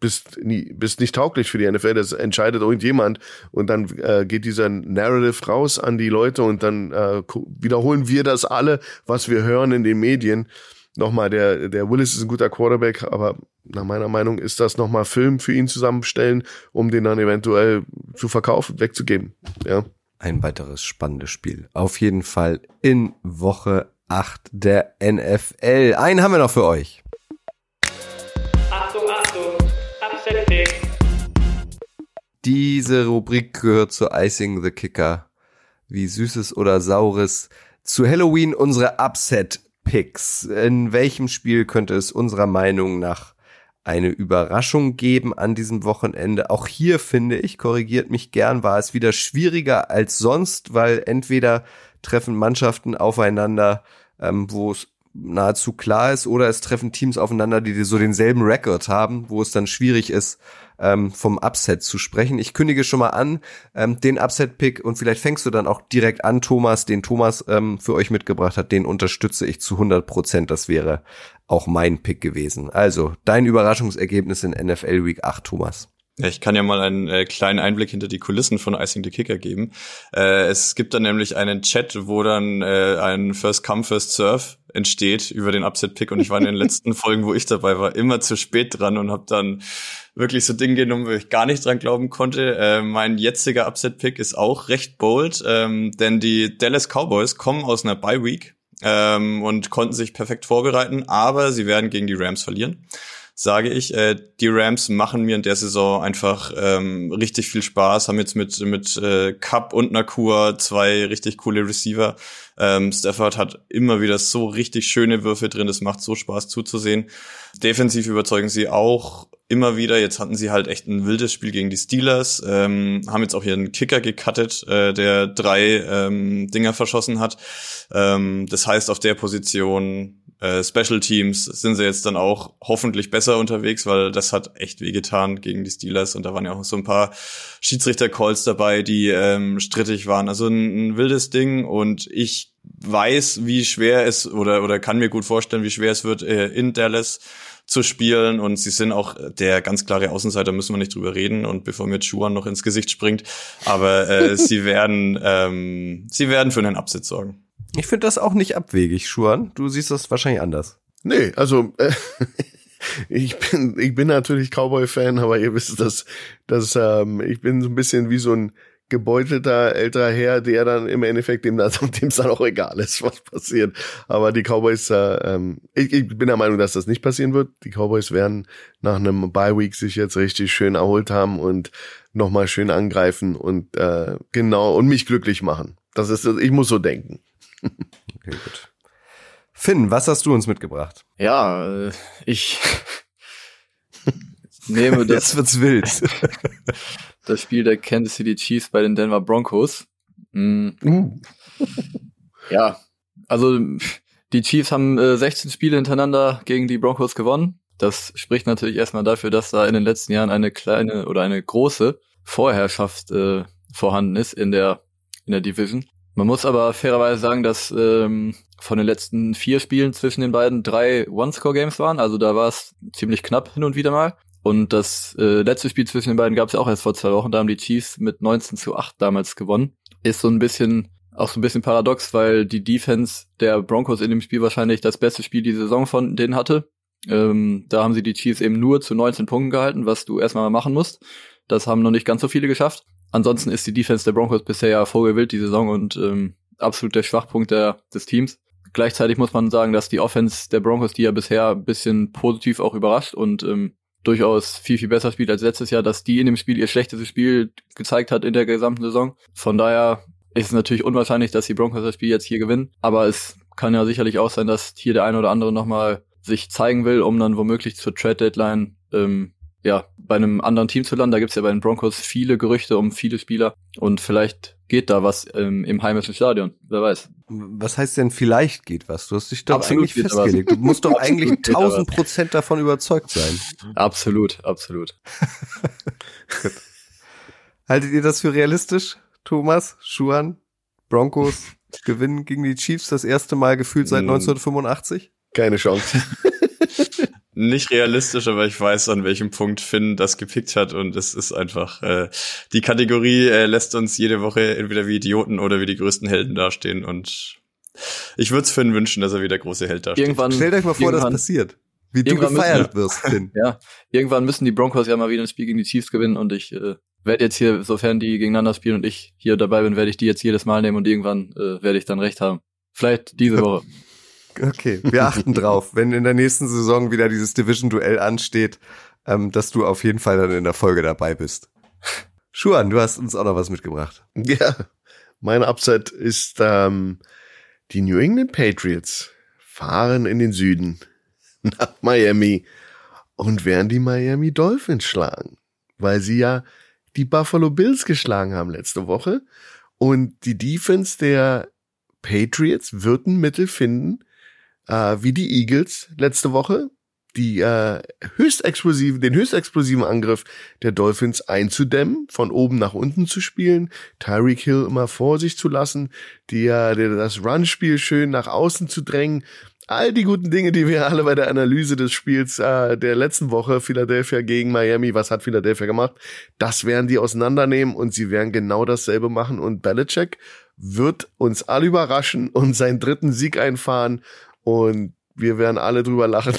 bist, nie, bist nicht tauglich für die NFL, das entscheidet irgendjemand und dann äh, geht dieser Narrative raus an die Leute und dann äh, wiederholen wir das alle, was wir hören in den Medien. Nochmal, der, der Willis ist ein guter Quarterback, aber nach meiner Meinung ist das nochmal Film für ihn zusammenstellen, um den dann eventuell zu verkaufen, wegzugeben. Ja. Ein weiteres spannendes Spiel. Auf jeden Fall in Woche 8 der NFL. Einen haben wir noch für euch. Diese Rubrik gehört zu Icing the Kicker. Wie süßes oder saures. Zu Halloween unsere Upset Picks. In welchem Spiel könnte es unserer Meinung nach eine Überraschung geben an diesem Wochenende? Auch hier finde ich, korrigiert mich gern, war es wieder schwieriger als sonst, weil entweder treffen Mannschaften aufeinander, ähm, wo es nahezu klar ist, oder es treffen Teams aufeinander, die so denselben Rekord haben, wo es dann schwierig ist, ähm, vom Upset zu sprechen. Ich kündige schon mal an, ähm, den Upset-Pick und vielleicht fängst du dann auch direkt an, Thomas, den Thomas ähm, für euch mitgebracht hat, den unterstütze ich zu 100 Prozent. Das wäre auch mein Pick gewesen. Also, dein Überraschungsergebnis in NFL Week 8, Thomas. Ich kann ja mal einen äh, kleinen Einblick hinter die Kulissen von Icing the Kicker geben. Äh, es gibt dann nämlich einen Chat, wo dann äh, ein First Come, First Serve entsteht über den Upset-Pick und ich war in den letzten Folgen, wo ich dabei war, immer zu spät dran und habe dann wirklich so Dinge genommen, wo ich gar nicht dran glauben konnte. Äh, mein jetziger Upset-Pick ist auch recht bold, ähm, denn die Dallas Cowboys kommen aus einer Bye-Week ähm, und konnten sich perfekt vorbereiten, aber sie werden gegen die Rams verlieren sage ich, äh, die Rams machen mir in der Saison einfach ähm, richtig viel Spaß, haben jetzt mit, mit äh, Cup und Nakur zwei richtig coole Receiver. Ähm, Stafford hat immer wieder so richtig schöne Würfe drin, es macht so Spaß zuzusehen. Defensiv überzeugen sie auch immer wieder. Jetzt hatten sie halt echt ein wildes Spiel gegen die Steelers, ähm, haben jetzt auch hier einen Kicker gecuttet, äh, der drei ähm, Dinger verschossen hat. Ähm, das heißt, auf der Position äh, Special Teams sind sie jetzt dann auch hoffentlich besser unterwegs, weil das hat echt wehgetan gegen die Steelers und da waren ja auch so ein paar Schiedsrichter-Calls dabei, die ähm, strittig waren. Also ein, ein wildes Ding und ich weiß, wie schwer es oder oder kann mir gut vorstellen, wie schwer es wird äh, in Dallas zu spielen und sie sind auch der ganz klare Außenseiter, müssen wir nicht drüber reden und bevor mir Chuan noch ins Gesicht springt, aber äh, sie werden ähm, sie werden für einen Absitz sorgen. Ich finde das auch nicht abwegig, Schuan. Du siehst das wahrscheinlich anders. Nee, also äh, ich bin ich bin natürlich Cowboy-Fan, aber ihr wisst, dass dass ähm, ich bin so ein bisschen wie so ein gebeutelter älterer Herr, der dann im Endeffekt dem dem dann auch egal ist, was passiert. Aber die Cowboys, äh, ähm, ich, ich bin der Meinung, dass das nicht passieren wird. Die Cowboys werden nach einem Bye Week sich jetzt richtig schön erholt haben und nochmal schön angreifen und äh, genau und mich glücklich machen. Das ist, ich muss so denken. Okay, gut. Finn, was hast du uns mitgebracht? Ja, äh, ich nehme das. Jetzt wird's wild. das Spiel der Kansas City Chiefs bei den Denver Broncos. Mhm. Uh. Ja, also die Chiefs haben äh, 16 Spiele hintereinander gegen die Broncos gewonnen. Das spricht natürlich erstmal dafür, dass da in den letzten Jahren eine kleine oder eine große Vorherrschaft äh, vorhanden ist in der in der Division. Man muss aber fairerweise sagen, dass ähm, von den letzten vier Spielen zwischen den beiden drei One-Score-Games waren. Also da war es ziemlich knapp hin und wieder mal. Und das äh, letzte Spiel zwischen den beiden gab es auch erst vor zwei Wochen. Da haben die Chiefs mit 19 zu 8 damals gewonnen. Ist so ein bisschen, auch so ein bisschen paradox, weil die Defense der Broncos in dem Spiel wahrscheinlich das beste Spiel die Saison von denen hatte. Ähm, da haben sie die Chiefs eben nur zu 19 Punkten gehalten, was du erstmal mal machen musst. Das haben noch nicht ganz so viele geschafft. Ansonsten ist die Defense der Broncos bisher ja vogelwild die Saison und ähm, absolut der Schwachpunkt der, des Teams. Gleichzeitig muss man sagen, dass die Offense der Broncos, die ja bisher ein bisschen positiv auch überrascht und ähm, durchaus viel, viel besser spielt als letztes Jahr, dass die in dem Spiel ihr schlechtestes Spiel gezeigt hat in der gesamten Saison. Von daher ist es natürlich unwahrscheinlich, dass die Broncos das Spiel jetzt hier gewinnen. Aber es kann ja sicherlich auch sein, dass hier der eine oder andere nochmal sich zeigen will, um dann womöglich zur Trade-Deadline ähm, ja, bei einem anderen Team zu landen. Da gibt's ja bei den Broncos viele Gerüchte um viele Spieler und vielleicht geht da was ähm, im heimischen Stadion. Wer weiß. Was heißt denn vielleicht geht was? Du hast dich doch Absolut eigentlich festgelegt. Du musst doch eigentlich geht da was. 1000 Prozent davon überzeugt sein. Absolut, absolut. Haltet ihr das für realistisch, Thomas, Schuhan, Broncos gewinnen gegen die Chiefs das erste Mal gefühlt seit Mm. 1985? Keine Chance. Nicht realistisch, aber ich weiß, an welchem Punkt Finn das gepickt hat und es ist einfach, äh, die Kategorie äh, lässt uns jede Woche entweder wie Idioten oder wie die größten Helden dastehen und ich würde es Finn wünschen, dass er wieder große Held dasteht. Irgendwann, Stellt euch mal vor, das passiert. Wie du irgendwann müssen gefeiert wirst, Finn. Ja, irgendwann müssen die Broncos ja mal wieder ein Spiel gegen die Chiefs gewinnen und ich äh, werde jetzt hier, sofern die gegeneinander spielen und ich hier dabei bin, werde ich die jetzt jedes Mal nehmen und irgendwann äh, werde ich dann recht haben. Vielleicht diese Woche. Okay, wir achten drauf, wenn in der nächsten Saison wieder dieses Division-Duell ansteht, ähm, dass du auf jeden Fall dann in der Folge dabei bist. Schuan, du hast uns auch noch was mitgebracht. Ja, mein Upset ist ähm, die New England Patriots fahren in den Süden nach Miami und werden die Miami Dolphins schlagen, weil sie ja die Buffalo Bills geschlagen haben letzte Woche und die Defense der Patriots wird ein Mittel finden, äh, wie die Eagles letzte Woche, die äh, höchst explosiven, den höchst explosiven Angriff der Dolphins einzudämmen, von oben nach unten zu spielen, Tyreek Hill immer vor sich zu lassen, die, äh, das Run-Spiel schön nach außen zu drängen. all die guten Dinge, die wir alle bei der Analyse des Spiels äh, der letzten Woche, Philadelphia gegen Miami, was hat Philadelphia gemacht, das werden die auseinandernehmen und sie werden genau dasselbe machen und Belichick wird uns alle überraschen und seinen dritten Sieg einfahren und wir werden alle drüber lachen,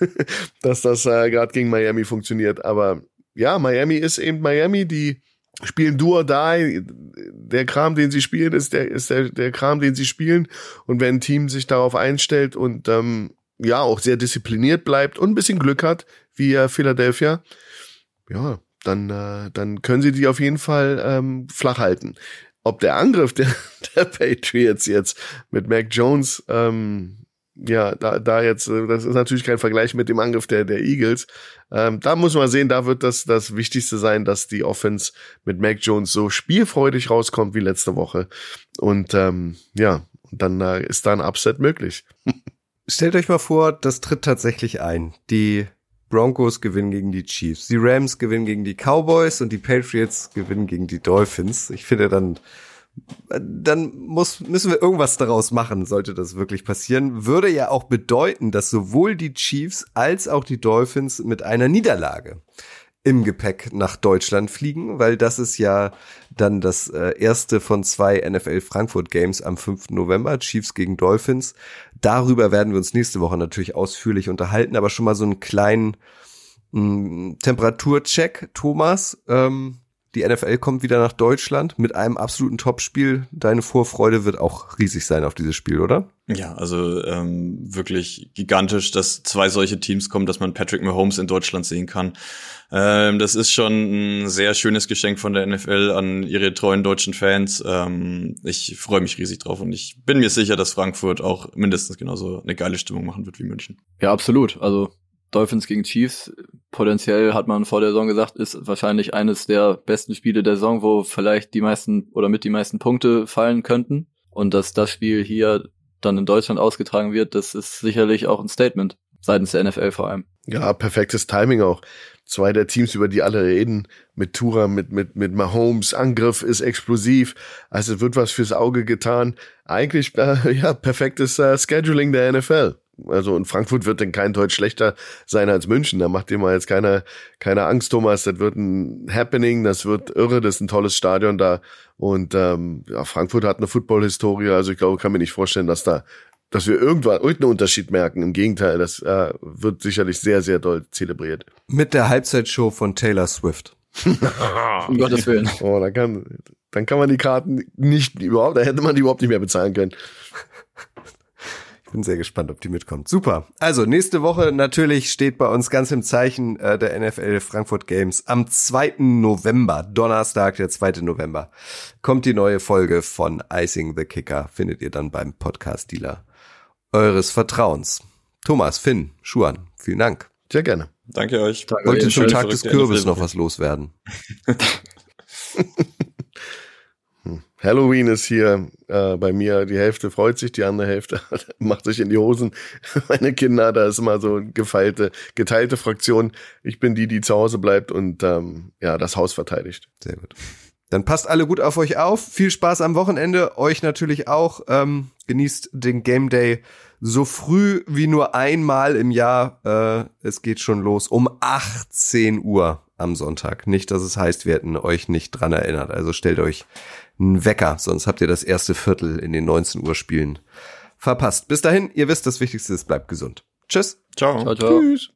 dass das äh, gerade gegen Miami funktioniert. Aber ja, Miami ist eben Miami, die spielen do or die. Der Kram, den sie spielen, ist der, ist der, der Kram, den sie spielen. Und wenn ein Team sich darauf einstellt und ähm, ja auch sehr diszipliniert bleibt und ein bisschen Glück hat, wie äh, Philadelphia, ja, dann, äh, dann können sie die auf jeden Fall ähm, flach halten. Ob der Angriff der, der Patriots jetzt mit Mac Jones ähm, ja, da, da jetzt, äh, das ist natürlich kein Vergleich mit dem Angriff der, der Eagles. Ähm, da muss man sehen, da wird das das Wichtigste sein, dass die Offense mit Mac Jones so spielfreudig rauskommt wie letzte Woche. Und ähm, ja, dann äh, ist da ein Upset möglich. Stellt euch mal vor, das tritt tatsächlich ein. Die Broncos gewinnen gegen die Chiefs, die Rams gewinnen gegen die Cowboys und die Patriots gewinnen gegen die Dolphins. Ich finde dann dann muss, müssen wir irgendwas daraus machen, sollte das wirklich passieren. Würde ja auch bedeuten, dass sowohl die Chiefs als auch die Dolphins mit einer Niederlage im Gepäck nach Deutschland fliegen, weil das ist ja dann das äh, erste von zwei NFL Frankfurt Games am 5. November, Chiefs gegen Dolphins. Darüber werden wir uns nächste Woche natürlich ausführlich unterhalten, aber schon mal so einen kleinen mh, mm, Temperaturcheck, Thomas. Ähm, die NFL kommt wieder nach Deutschland mit einem absoluten Topspiel. Deine Vorfreude wird auch riesig sein auf dieses Spiel, oder? Ja, also ähm, wirklich gigantisch, dass zwei solche Teams kommen, dass man Patrick Mahomes in Deutschland sehen kann. Ähm, das ist schon ein sehr schönes Geschenk von der NFL an ihre treuen deutschen Fans. Ähm, ich freue mich riesig drauf und ich bin mir sicher, dass Frankfurt auch mindestens genauso eine geile Stimmung machen wird wie München. Ja, absolut. Also Dolphins gegen Chiefs, potenziell hat man vor der Saison gesagt, ist wahrscheinlich eines der besten Spiele der Saison, wo vielleicht die meisten oder mit die meisten Punkte fallen könnten. Und dass das Spiel hier dann in Deutschland ausgetragen wird, das ist sicherlich auch ein Statement seitens der NFL vor allem. Ja, perfektes Timing auch. Zwei der Teams, über die alle reden, mit Tura, mit, mit, mit Mahomes, Angriff ist explosiv, also wird was fürs Auge getan. Eigentlich, äh, ja, perfektes äh, Scheduling der NFL. Also und Frankfurt wird denn kein Deutsch schlechter sein als München. Da macht dir mal jetzt keine, keine Angst, Thomas. Das wird ein Happening, das wird irre, das ist ein tolles Stadion da. Und ähm, ja, Frankfurt hat eine Football-Historie. Also ich glaube, kann mir nicht vorstellen, dass da, dass wir irgendwann irgendeinen Unterschied merken. Im Gegenteil, das äh, wird sicherlich sehr, sehr doll zelebriert. Mit der Halbzeitshow von Taylor Swift. um Gottes Willen. Oh, dann kann, dann kann man die Karten nicht überhaupt, da hätte man die überhaupt nicht mehr bezahlen können bin sehr gespannt, ob die mitkommt. Super. Also nächste Woche natürlich steht bei uns ganz im Zeichen äh, der NFL Frankfurt Games. Am 2. November, Donnerstag, der 2. November, kommt die neue Folge von Icing the Kicker. Findet ihr dann beim Podcast-Dealer eures Vertrauens. Thomas, Finn, Schuan, vielen Dank. Sehr gerne. Danke euch. Danke Wollt ihr zum Tag des Kürbis noch was loswerden? Halloween ist hier äh, bei mir, die Hälfte freut sich, die andere Hälfte macht sich in die Hosen. Meine Kinder, da ist immer so gefeilte, geteilte Fraktion. Ich bin die, die zu Hause bleibt und ähm, ja, das Haus verteidigt. Sehr gut. Dann passt alle gut auf euch auf. Viel Spaß am Wochenende, euch natürlich auch. Ähm, genießt den Game Day so früh wie nur einmal im Jahr. Äh, es geht schon los um 18 Uhr am Sonntag. Nicht, dass es heißt, wir hätten euch nicht dran erinnert. Also stellt euch einen Wecker, sonst habt ihr das erste Viertel in den 19 Uhr Spielen verpasst. Bis dahin, ihr wisst, das Wichtigste ist, bleibt gesund. Tschüss. Ciao. ciao, ciao. Tschüss.